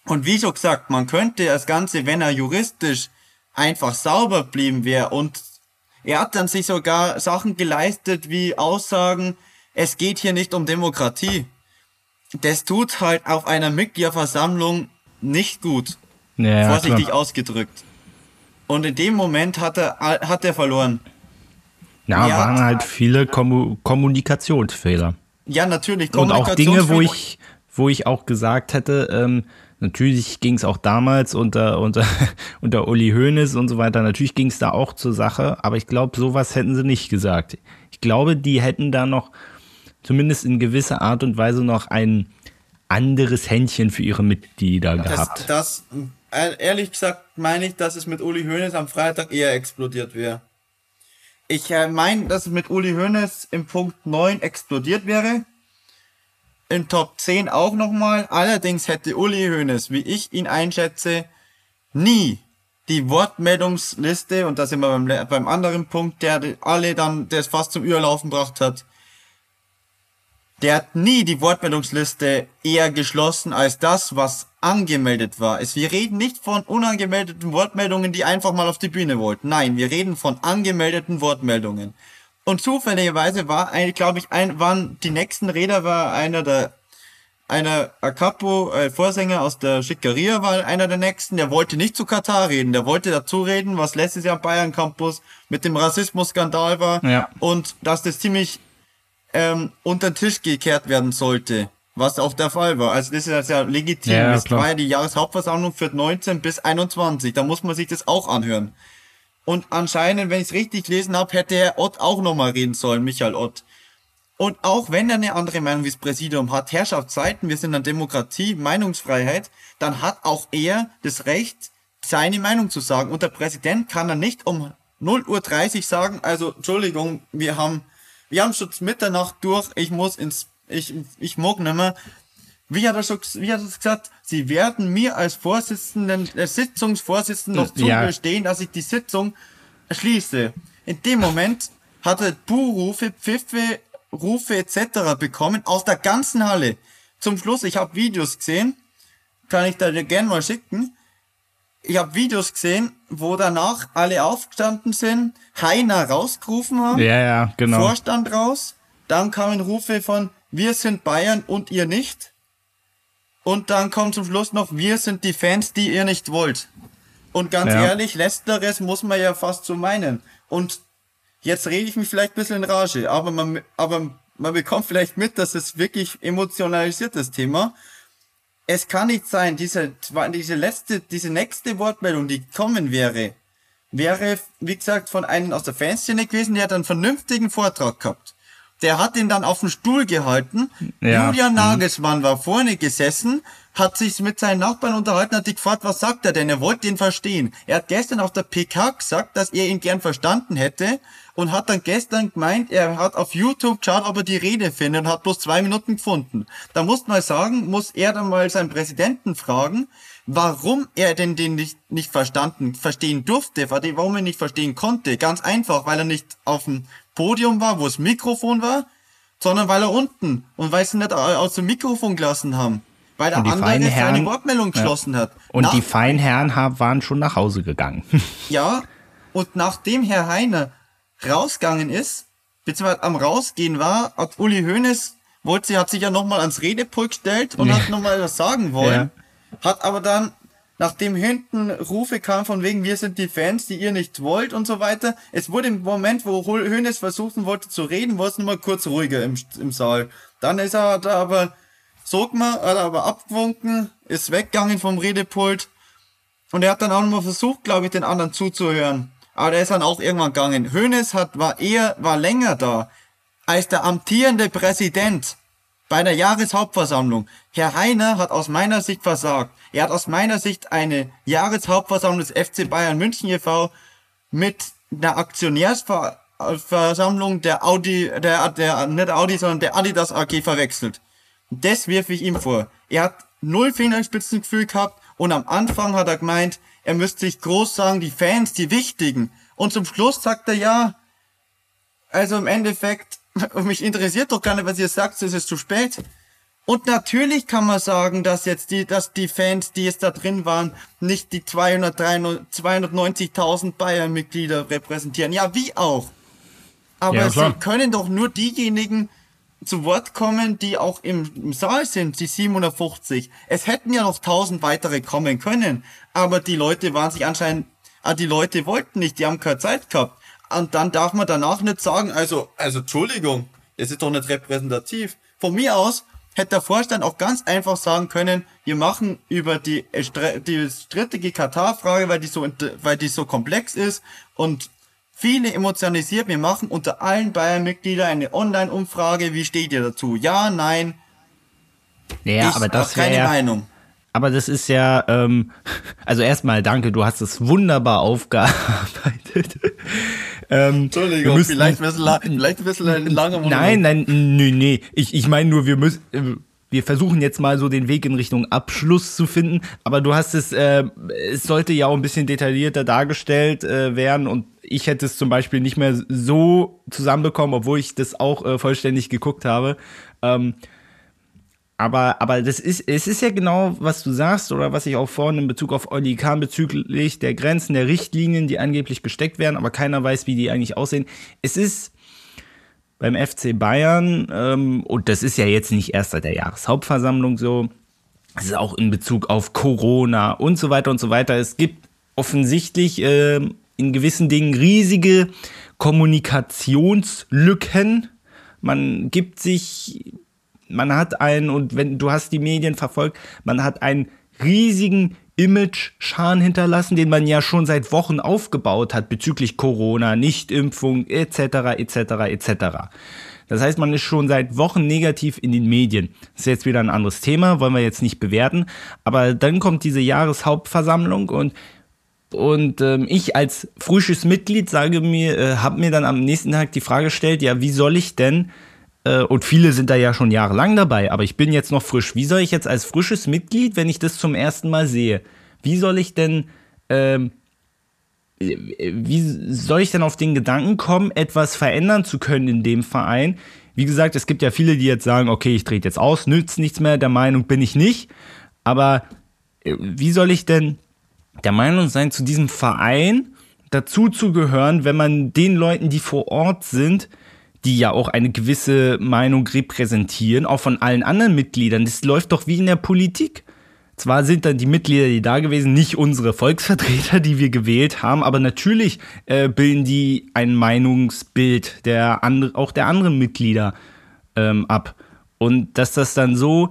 Und wie schon gesagt, man könnte das Ganze, wenn er juristisch einfach sauber blieben wäre und er hat dann sich sogar Sachen geleistet wie Aussagen, es geht hier nicht um Demokratie. Das tut halt auf einer Mitgliederversammlung nicht gut, Ja, vorsichtig klar. ausgedrückt. Und in dem Moment hat er, hat er verloren. ja, Ja. waren halt viele Kommu Kommunikationsfehler. Ja, natürlich. Und auch Dinge, wo ich, wo ich auch gesagt hätte, ähm, natürlich ging es auch damals unter, unter, <laughs> unter Uli Hoeneß und so weiter, natürlich ging es da auch zur Sache, aber ich glaube, sowas hätten sie nicht gesagt. Ich glaube, die hätten da noch zumindest in gewisser Art und Weise noch ein anderes Händchen für ihre Mitglieder gehabt. Das, das, äh, ehrlich gesagt, meine ich, dass es mit Uli Hoeneß am Freitag eher explodiert wäre. Ich äh, meine, dass es mit Uli Hoeneß im Punkt 9 explodiert wäre. In Top 10 auch nochmal. Allerdings hätte Uli Hoeneß, wie ich ihn einschätze, nie die Wortmeldungsliste, und da sind wir beim, beim anderen Punkt, der alle dann, der es fast zum Überlaufen gebracht hat, der hat nie die Wortmeldungsliste eher geschlossen als das, was angemeldet war. Es, wir reden nicht von unangemeldeten Wortmeldungen, die einfach mal auf die Bühne wollten. Nein, wir reden von angemeldeten Wortmeldungen. Und zufälligerweise war, glaube ich, ein, waren die nächsten Räder war einer der einer Acapo, äh, Vorsänger aus der Schickeria war einer der nächsten, der wollte nicht zu Katar reden, der wollte dazu reden, was letztes Jahr am Bayern Campus mit dem Rassismus-Skandal war Ja. und dass das ziemlich ähm, unter den Tisch gekehrt werden sollte, was auch der Fall war. Also das ist jetzt ja legitim. Ja, das war ja die Jahreshauptversammlung für 19 bis 21. Da muss man sich das auch anhören. Und anscheinend, wenn ich es richtig gelesen habe, hätte Herr Ott auch nochmal reden sollen, Michael Ott. Und auch wenn er eine andere Meinung wie das Präsidium hat, Herrschaftszeiten, wir sind eine Demokratie, Meinungsfreiheit, dann hat auch er das Recht seine Meinung zu sagen. Und der Präsident kann dann nicht um 0.30 Uhr sagen, also Entschuldigung, wir haben, wir haben schon Mitternacht durch, ich muss ins, ich, ich mag nicht mehr. Wie hat er schon, wie hat er gesagt? Sie werden mir als Vorsitzenden, äh, Sitzungsvorsitzenden noch Ja. zugestehen, dass ich die Sitzung schließe. In dem Moment hat er Buhrufe, Pfiffe, Rufe etc. bekommen aus der ganzen Halle. Zum Schluss, ich habe Videos gesehen, kann ich da gerne mal schicken. Ich habe Videos gesehen, wo danach alle aufgestanden sind, Heiner rausgerufen haben, Ja, ja, genau. Vorstand raus, dann kamen Rufe von Wir sind Bayern und ihr nicht. Und dann kommt zum Schluss noch Wir sind die Fans, die ihr nicht wollt. Und ganz Ja. ehrlich, letzteres muss man ja fast so meinen. Und jetzt rede ich mich vielleicht ein bisschen in Rage, aber man, aber man bekommt vielleicht mit, dass es wirklich emotionalisiert, das Thema. Es kann nicht sein, diese, diese letzte, diese nächste Wortmeldung, die kommen wäre, wäre, wie gesagt, von einem aus der Fanszene gewesen, der hat einen vernünftigen Vortrag gehabt. Der hat ihn dann auf den Stuhl gehalten. Ja. Julian Nagelsmann war vorne gesessen, hat sich mit seinen Nachbarn unterhalten, hat gefragt, was sagt er denn? Er wollte ihn verstehen. Er hat gestern auf der PK gesagt, dass er ihn gern verstanden hätte und hat dann gestern gemeint, er hat auf YouTube geschaut, ob er die Rede findet und hat bloß zwei Minuten gefunden. Da muss man sagen, muss er dann mal seinen Präsidenten fragen, warum er denn den nicht, nicht verstanden, verstehen durfte, warum er nicht verstehen konnte. Ganz einfach, weil er nicht auf dem Podium war, wo das Mikrofon war, sondern weil er unten und weil sie nicht aus dem Mikrofon gelassen haben. Weil der andere seine Herren- Wortmeldung geschlossen hat. Und Nach- die feinen Herren haben- waren schon nach Hause gegangen. ja, und nachdem Herr Heiner rausgegangen ist, beziehungsweise am Rausgehen war, hat Uli Hoeneß, wollte, sie hat sich ja nochmal ans Redepult gestellt und Ja. hat nochmal was sagen wollen. Hat aber dann, nachdem hinten Rufe kam von wegen, wir sind die Fans, die ihr nicht wollt und so weiter, es wurde im Moment, wo Ho- Hoeneß versuchen wollte zu reden, wurde es nochmal kurz ruhiger im, im Saal. Dann ist er da aber, sog mal, hat er aber abgewunken, ist weggegangen vom Redepult und er hat dann auch nochmal versucht, glaube ich, den anderen zuzuhören. Aber der ist dann auch irgendwann gegangen. Hoeneß hat, war eher, war länger da als der amtierende Präsident bei der Jahreshauptversammlung. Herr Heiner hat aus meiner Sicht versagt. Er hat aus meiner Sicht eine Jahreshauptversammlung des FC Bayern München e.V. mit einer Aktionärsversammlung der Audi, der, der, nicht Audi, sondern der Adidas AG verwechselt. Das wirf ich ihm vor. Er hat null Fingerspitzengefühl gehabt und am Anfang hat er gemeint, er müsste sich groß sagen, die Fans, die Wichtigen. Und zum Schluss sagt er ja, also im Endeffekt, <laughs> mich interessiert doch gar nicht, was ihr sagt, es ist zu spät. Und natürlich kann man sagen, dass jetzt die, dass die Fans, die jetzt da drin waren, nicht die 293 290.000 Bayern-Mitglieder repräsentieren. Ja, wie auch. Aber Ja, klar. können doch nur diejenigen zu Wort kommen, die auch im, Saal sind, die 750. Es hätten ja noch 1000 weitere kommen können, aber die Leute waren sich anscheinend, ah, die Leute wollten nicht, die haben keine Zeit gehabt. Und dann darf man danach nicht sagen, also, also Entschuldigung, es ist doch nicht repräsentativ. Von mir aus hätte der Vorstand auch ganz einfach sagen können, wir machen über die, äh, die strittige Katar-Frage, weil die so, weil die so komplex ist und viele emotionalisiert. Wir machen unter allen Bayern-Mitgliedern eine Online-Umfrage. Wie steht ihr dazu? Ja, nein. Ja, ich aber das keine ja, Meinung. aber das ist ja, ähm, <laughs> also erstmal danke, du hast es wunderbar aufgearbeitet. <laughs> ähm, wir müssen- vielleicht ein bisschen, vielleicht ein bisschen ein langer Monolog. Nein, nein, nö, nee. Ich, ich meine nur, wir müssen, äh, wir versuchen jetzt mal so den Weg in Richtung Abschluss zu finden. Aber du hast es, äh, es sollte ja auch ein bisschen detaillierter dargestellt äh, werden und ich hätte es zum Beispiel nicht mehr so zusammenbekommen, obwohl ich das auch äh, vollständig geguckt habe. Ähm, aber, aber das ist, es ist ja genau, was du sagst, oder was ich auch vorhin in Bezug auf Olli Kahn bezüglich der Grenzen, der Richtlinien, die angeblich gesteckt werden, aber keiner weiß, wie die eigentlich aussehen. Es ist beim FC Bayern, ähm, und das ist ja jetzt nicht erst seit der Jahreshauptversammlung so, es ist auch in Bezug auf Corona und so weiter und so weiter. Es gibt offensichtlich ähm, in gewissen Dingen riesige Kommunikationslücken. Man gibt sich, man hat einen, und wenn du hast die Medien verfolgt, man hat einen riesigen Image-Schaden hinterlassen, den man ja schon seit Wochen aufgebaut hat bezüglich Corona, Nichtimpfung etc. etc. etc. Das heißt, man ist schon seit Wochen negativ in den Medien. Das ist jetzt wieder ein anderes Thema, wollen wir jetzt nicht bewerten. Aber dann kommt diese Jahreshauptversammlung und und ähm, ich als frisches Mitglied sage mir, äh, habe mir dann am nächsten Tag die Frage gestellt, ja, wie soll ich denn, äh, und viele sind da ja schon jahrelang dabei, aber ich bin jetzt noch frisch, wie soll ich jetzt als frisches Mitglied, wenn ich das zum ersten Mal sehe, wie soll ich denn, ähm, wie soll ich denn auf den Gedanken kommen, etwas verändern zu können in dem Verein? Wie gesagt, es gibt ja viele, die jetzt sagen, okay, ich drehe jetzt aus, nützt nichts mehr, der Meinung bin ich nicht. Aber äh, wie soll ich denn der Meinung sein, zu diesem Verein dazu zu gehören, wenn man den Leuten, die vor Ort sind, die ja auch eine gewisse Meinung repräsentieren, auch von allen anderen Mitgliedern. Das läuft doch wie in der Politik. Zwar sind dann die Mitglieder, die da gewesen, nicht unsere Volksvertreter, die wir gewählt haben, aber natürlich äh, bilden die ein Meinungsbild der andre, auch der anderen Mitglieder ähm, ab. Und dass das dann so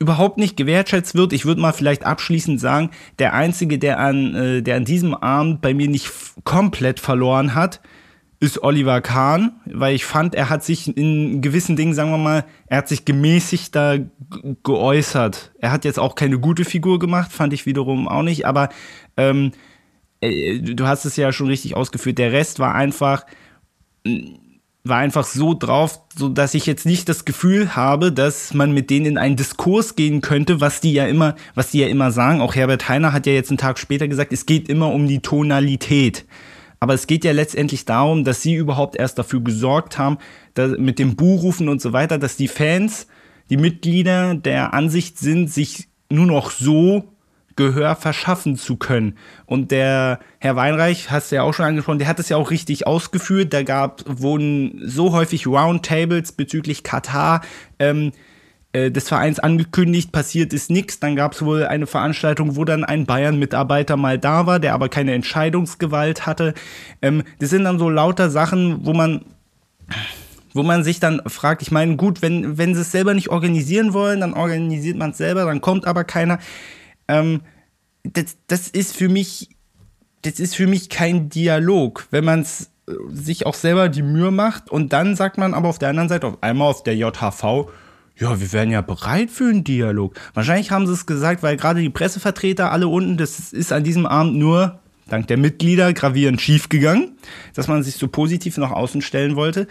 überhaupt nicht gewertschätzt wird. Ich würde mal vielleicht abschließend sagen, der einzige, der an, äh, der an diesem Abend bei mir nicht komplett verloren hat, ist Oliver Kahn, weil ich fand, er hat sich in gewissen Dingen, sagen wir mal, er hat sich gemäßigter geäußert. Er hat jetzt auch keine gute Figur gemacht, fand ich wiederum auch nicht, aber ähm, äh, du hast es ja schon richtig ausgeführt. Der Rest war einfach war einfach so drauf, so dass ich jetzt nicht das Gefühl habe, dass man mit denen in einen Diskurs gehen könnte, was die ja immer, was die ja immer sagen. Auch Herbert Heiner hat ja jetzt einen Tag später gesagt, es geht immer um die Tonalität. Aber es geht ja letztendlich darum, dass sie überhaupt erst dafür gesorgt haben, dass mit dem Buhrufen und so weiter, dass die Fans, die Mitglieder der Ansicht sind, sich nur noch so Gehör verschaffen zu können. Und der Herr Weinreich, hast du ja auch schon angesprochen, der hat es ja auch richtig ausgeführt. Da gab, wurden so häufig Roundtables bezüglich Katar ähm, äh, des Vereins angekündigt, passiert ist nichts. Dann gab es wohl eine Veranstaltung, wo dann ein Bayern-Mitarbeiter mal da war, der aber keine Entscheidungsgewalt hatte. Ähm, das sind dann so lauter Sachen, wo man wo man sich dann fragt, ich meine, gut, wenn, wenn sie es selber nicht organisieren wollen, dann organisiert man es selber, dann kommt aber keiner. Ähm, das, das ist für mich, das ist für mich kein Dialog, wenn man es äh, sich auch selber die Mühe macht und dann sagt man aber auf der anderen Seite auf einmal auf der JHV, ja, wir wären ja bereit für einen Dialog. Wahrscheinlich haben sie es gesagt, weil gerade die Pressevertreter alle unten, das ist an diesem Abend nur dank der Mitglieder gravierend schiefgegangen, dass man sich so positiv nach außen stellen wollte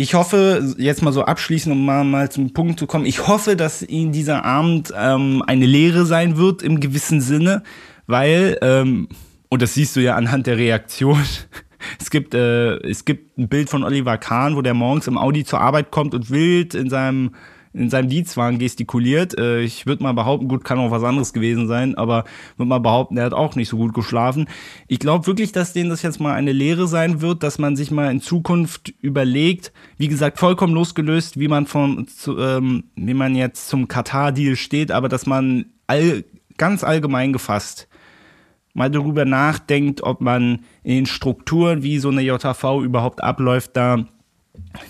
ich hoffe, jetzt mal so abschließend, um mal, mal zum Punkt zu kommen, ich hoffe, dass Ihnen dieser Abend ähm, eine Lehre sein wird im gewissen Sinne, weil, ähm, und das siehst du ja anhand der Reaktion, es gibt, äh, es gibt ein Bild von Oliver Kahn, wo der morgens im Audi zur Arbeit kommt und wild in seinem in seinem Dienstwagen gestikuliert. Äh, ich würde mal behaupten, gut, kann auch was anderes gewesen sein, aber würde mal behaupten, er hat auch nicht so gut geschlafen. Ich glaube wirklich, dass denen das jetzt mal eine Lehre sein wird, dass man sich mal in Zukunft überlegt, wie gesagt, vollkommen losgelöst, wie man von, zu, ähm, wie man jetzt zum Katar-Deal steht, aber dass man all, ganz allgemein gefasst mal darüber nachdenkt, ob man in den Strukturen, wie so eine JV überhaupt abläuft, da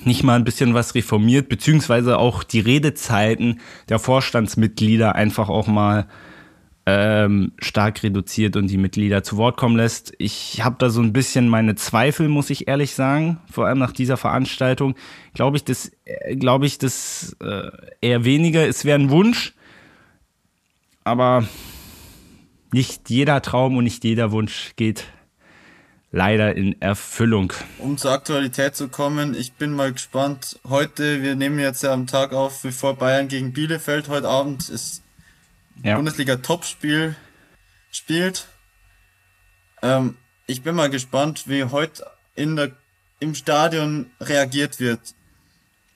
nicht mal ein bisschen was reformiert, beziehungsweise auch die Redezeiten der Vorstandsmitglieder einfach auch mal ähm, stark reduziert und die Mitglieder zu Wort kommen lässt. Ich habe da so ein bisschen meine Zweifel, muss ich ehrlich sagen, vor allem nach dieser Veranstaltung. Glaube ich, das, äh, glaube ich, das äh, eher weniger. Es wäre ein Wunsch, aber nicht jeder Traum und nicht jeder Wunsch geht leider in Erfüllung. Um zur Aktualität zu kommen, ich bin mal gespannt. Heute, wir nehmen jetzt ja am Tag auf, bevor Bayern gegen Bielefeld heute Abend ist ja. Bundesliga-Topspiel spielt. Ähm, ich bin mal gespannt, wie heute in der, im Stadion reagiert wird.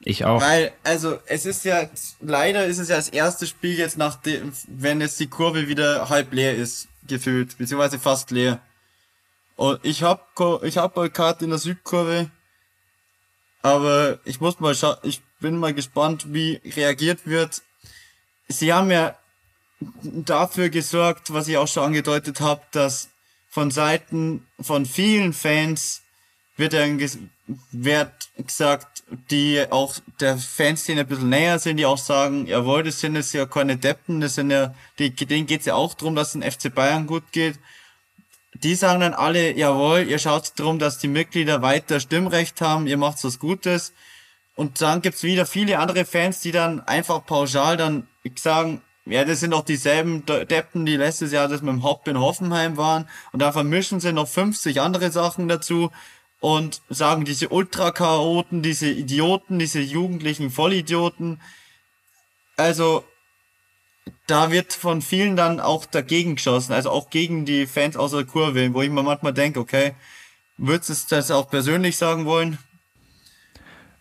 Ich auch. Weil, also, es ist ja, leider ist es ja das erste Spiel jetzt nach dem, wenn jetzt die Kurve wieder halb leer ist, gefühlt, beziehungsweise fast leer. Und ich hab, ich hab Karte in der Südkurve. Aber ich muss mal schauen, ich bin mal gespannt, wie reagiert wird. Sie haben ja dafür gesorgt, was ich auch schon angedeutet habe, dass von Seiten von vielen Fans wird dann wird gesagt, die auch der Fanszene ein bisschen näher sind, die auch sagen, jawohl, das sind jetzt ja keine Deppen, das sind ja, die, denen geht's ja auch darum, dass es den FC Bayern gut geht die sagen dann alle, jawohl, ihr schaut darum, dass die Mitglieder weiter Stimmrecht haben, ihr macht was Gutes. Und dann gibt's wieder viele andere Fans, die dann einfach pauschal dann sagen, ja, das sind auch dieselben Deppen, die letztes Jahr das mit dem Haupt in Hoffenheim waren. Und da vermischen sie noch 50 andere Sachen dazu und sagen diese Ultrakaoten, diese Idioten, diese jugendlichen Vollidioten. Also, da wird von vielen dann auch dagegen geschossen, also auch gegen die Fans außer der Kurve, wo ich mir manchmal denke, okay, würdest du das auch persönlich sagen wollen?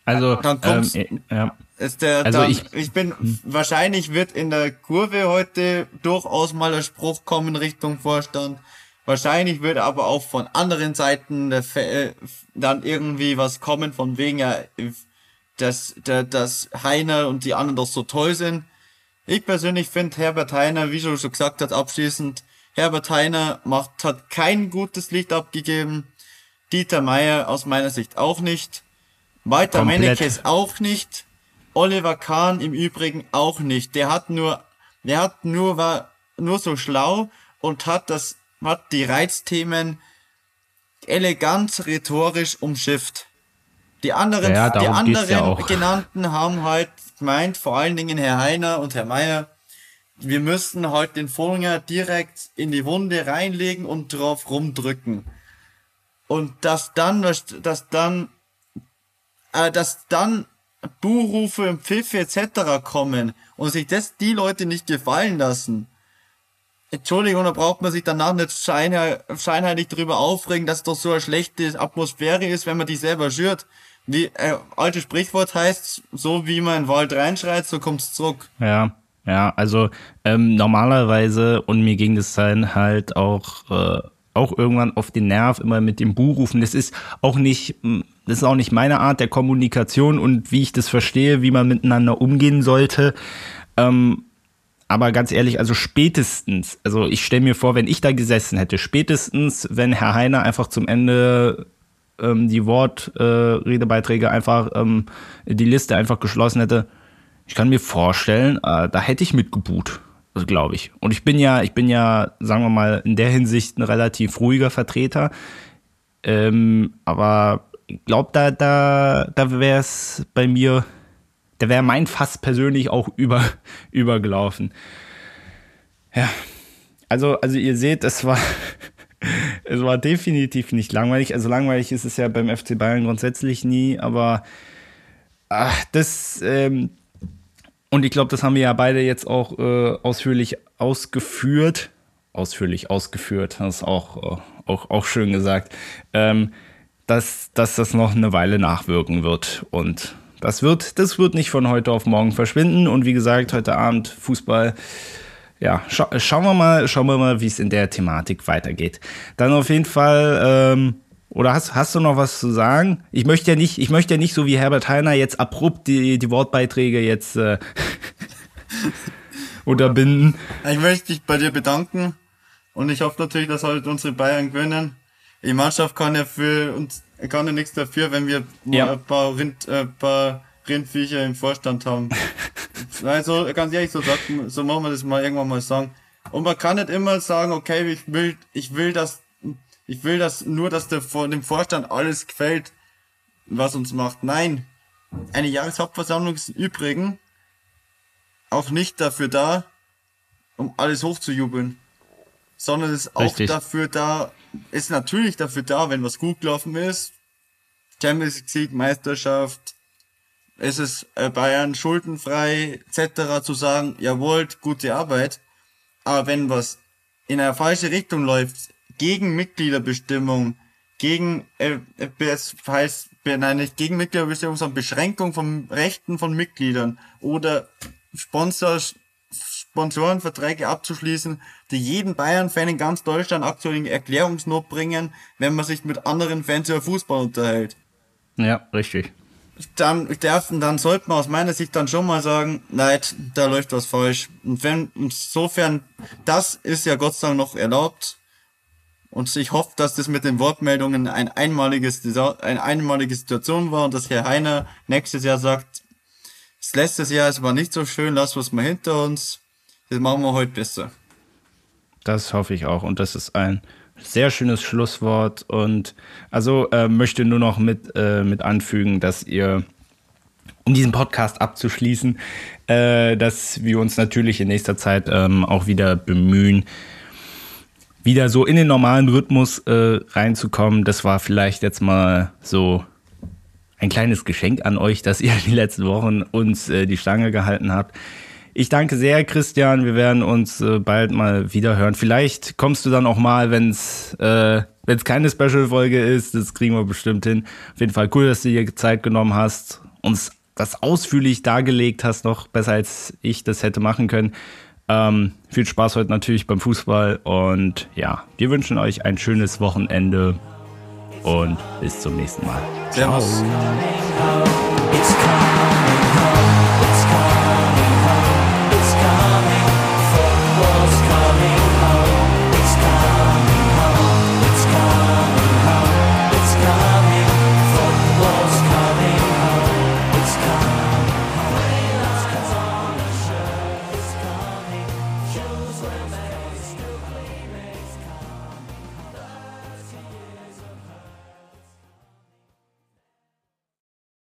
Also, dann kommst, ähm, ja. Ist der, also dann, ich, ich bin, hm. wahrscheinlich wird in der Kurve heute durchaus mal ein Spruch kommen Richtung Vorstand. Wahrscheinlich wird aber auch von anderen Seiten äh, dann irgendwie was kommen von wegen, ja, dass, dass Heiner und die anderen doch so toll sind. Ich persönlich finde Herbert Heiner, wie du schon gesagt hast, abschließend, Herbert Heiner macht, hat kein gutes Licht abgegeben. Dieter Meier aus meiner Sicht auch nicht. Walter Mennekes auch nicht. Oliver Kahn im Übrigen auch nicht. Der hat nur, der hat nur, war nur so schlau und hat das, hat die Reizthemen elegant rhetorisch umschifft. Die anderen, ja, die anderen ja genannten haben halt gemeint, vor allen Dingen Herr Heiner und Herr Meier, wir müssten halt den Finger direkt in die Wunde reinlegen und drauf rumdrücken. Und dass dann, dass dann, äh, dass dann Buhrufe, Pfiffe etc. kommen und sich das die Leute nicht gefallen lassen. Entschuldigung, da braucht man sich danach nicht scheinheilig drüber aufregen, dass es doch so eine schlechte Atmosphäre ist, wenn man die selber schürt. Wie äh, alte Sprichwort heißt, so wie man in den Wald reinschreit, so kommt's zurück. Ja, ja, also ähm, normalerweise, und mir ging das dann halt auch, äh, auch irgendwann auf den Nerv, immer mit dem Buhrufen. Das ist auch nicht das ist auch nicht meine Art der Kommunikation und wie ich das verstehe, wie man miteinander umgehen sollte. Ähm, aber ganz ehrlich, also spätestens, also ich stelle mir vor, wenn ich da gesessen hätte, spätestens, wenn Herr Heiner einfach zum Ende ähm, die Wortredebeiträge äh, einfach, ähm, die Liste einfach geschlossen hätte, ich kann mir vorstellen, äh, da hätte ich mitgebuht. Glaube ich. Und ich bin ja, ich bin ja, sagen wir mal, in der Hinsicht ein relativ ruhiger Vertreter. Ähm, aber ich glaube, da, da, da wäre es bei mir, da wäre mein Fass persönlich auch über, <laughs> übergelaufen. Ja, also, also ihr seht, es war, <laughs> es war definitiv nicht langweilig. Also langweilig ist es ja beim FC Bayern grundsätzlich nie, aber ach, das, ähm, und ich glaube, das haben wir ja beide jetzt auch äh, ausführlich ausgeführt. Ausführlich ausgeführt, das ist auch, äh, auch, auch schön gesagt. Ähm, dass, dass das noch eine Weile nachwirken wird. Und das wird, das wird nicht von heute auf morgen verschwinden. Und wie gesagt, heute Abend Fußball. Ja, scha schauen wir mal, schauen wir mal, wie es in der Thematik weitergeht. Dann auf jeden Fall, ähm, oder hast, hast du noch was zu sagen? Ich möchte ja nicht, ich möchte ja nicht so wie Herbert Heiner jetzt abrupt die, die Wortbeiträge jetzt äh, <laughs> unterbinden. Ich möchte dich bei dir bedanken und ich hoffe natürlich, dass halt unsere Bayern gewinnen die Mannschaft kann ja für uns, kann ja nichts dafür, wenn wir ja. ein paar, Rind, äh, paar Rindviecher im Vorstand haben. <laughs> also ganz ehrlich, so, sagt, so machen wir das mal irgendwann mal sagen. Und man kann nicht immer sagen, okay, ich will, ich will das, ich will das nur, dass der dem Vorstand alles gefällt, was uns macht. Nein, eine Jahreshauptversammlung ist im Übrigen auch nicht dafür da, um alles hochzujubeln, sondern ist auch Richtig. dafür da, ist natürlich dafür da, wenn was gut gelaufen ist. Champions League, Meisterschaft, ist es äh, Bayern schuldenfrei etc. zu sagen, jawohl, gute Arbeit. Aber wenn was in eine falsche Richtung läuft, gegen Mitgliederbestimmung, gegen, äh, es heißt, nein, nicht gegen Mitgliederbestimmung, sondern Beschränkung von Rechten von Mitgliedern oder Sponsors, Sponsorenverträge abzuschließen, die jeden Bayern-Fan in ganz Deutschland aktuell in Erklärungsnot bringen, wenn man sich mit anderen Fans über Fußball unterhält. Ja, richtig. Dann, dürfen, dann sollte man aus meiner Sicht dann schon mal sagen, nein, da läuft was falsch. Und wenn, insofern, das ist ja Gott sei Dank noch erlaubt. Und ich hoffe, dass das mit den Wortmeldungen ein einmaliges, eine einmalige Situation war und dass Herr Heiner nächstes Jahr sagt, das letzte Jahr, es war nicht so schön, lass was mal hinter uns. Das machen wir heute besser. Das hoffe ich auch. Und das ist ein sehr schönes Schlusswort. Und also äh, möchte nur noch mit, äh, mit anfügen, dass ihr um diesen Podcast abzuschließen, äh, dass wir uns natürlich in nächster Zeit ähm, auch wieder bemühen, wieder so in den normalen Rhythmus äh, reinzukommen. Das war vielleicht jetzt mal so ein kleines Geschenk an euch, dass ihr die letzten Wochen uns äh, die Stange gehalten habt. Ich danke sehr, Christian. Wir werden uns äh, bald mal wieder hören. Vielleicht kommst du dann auch mal, wenn es äh, wenn's keine Special-Folge ist. Das kriegen wir bestimmt hin. Auf jeden Fall cool, dass du dir Zeit genommen hast, uns das ausführlich dargelegt hast, noch besser als ich das hätte machen können. Ähm, viel Spaß heute natürlich beim Fußball und ja, wir wünschen euch ein schönes Wochenende und bis zum nächsten Mal. Servus. Ciao.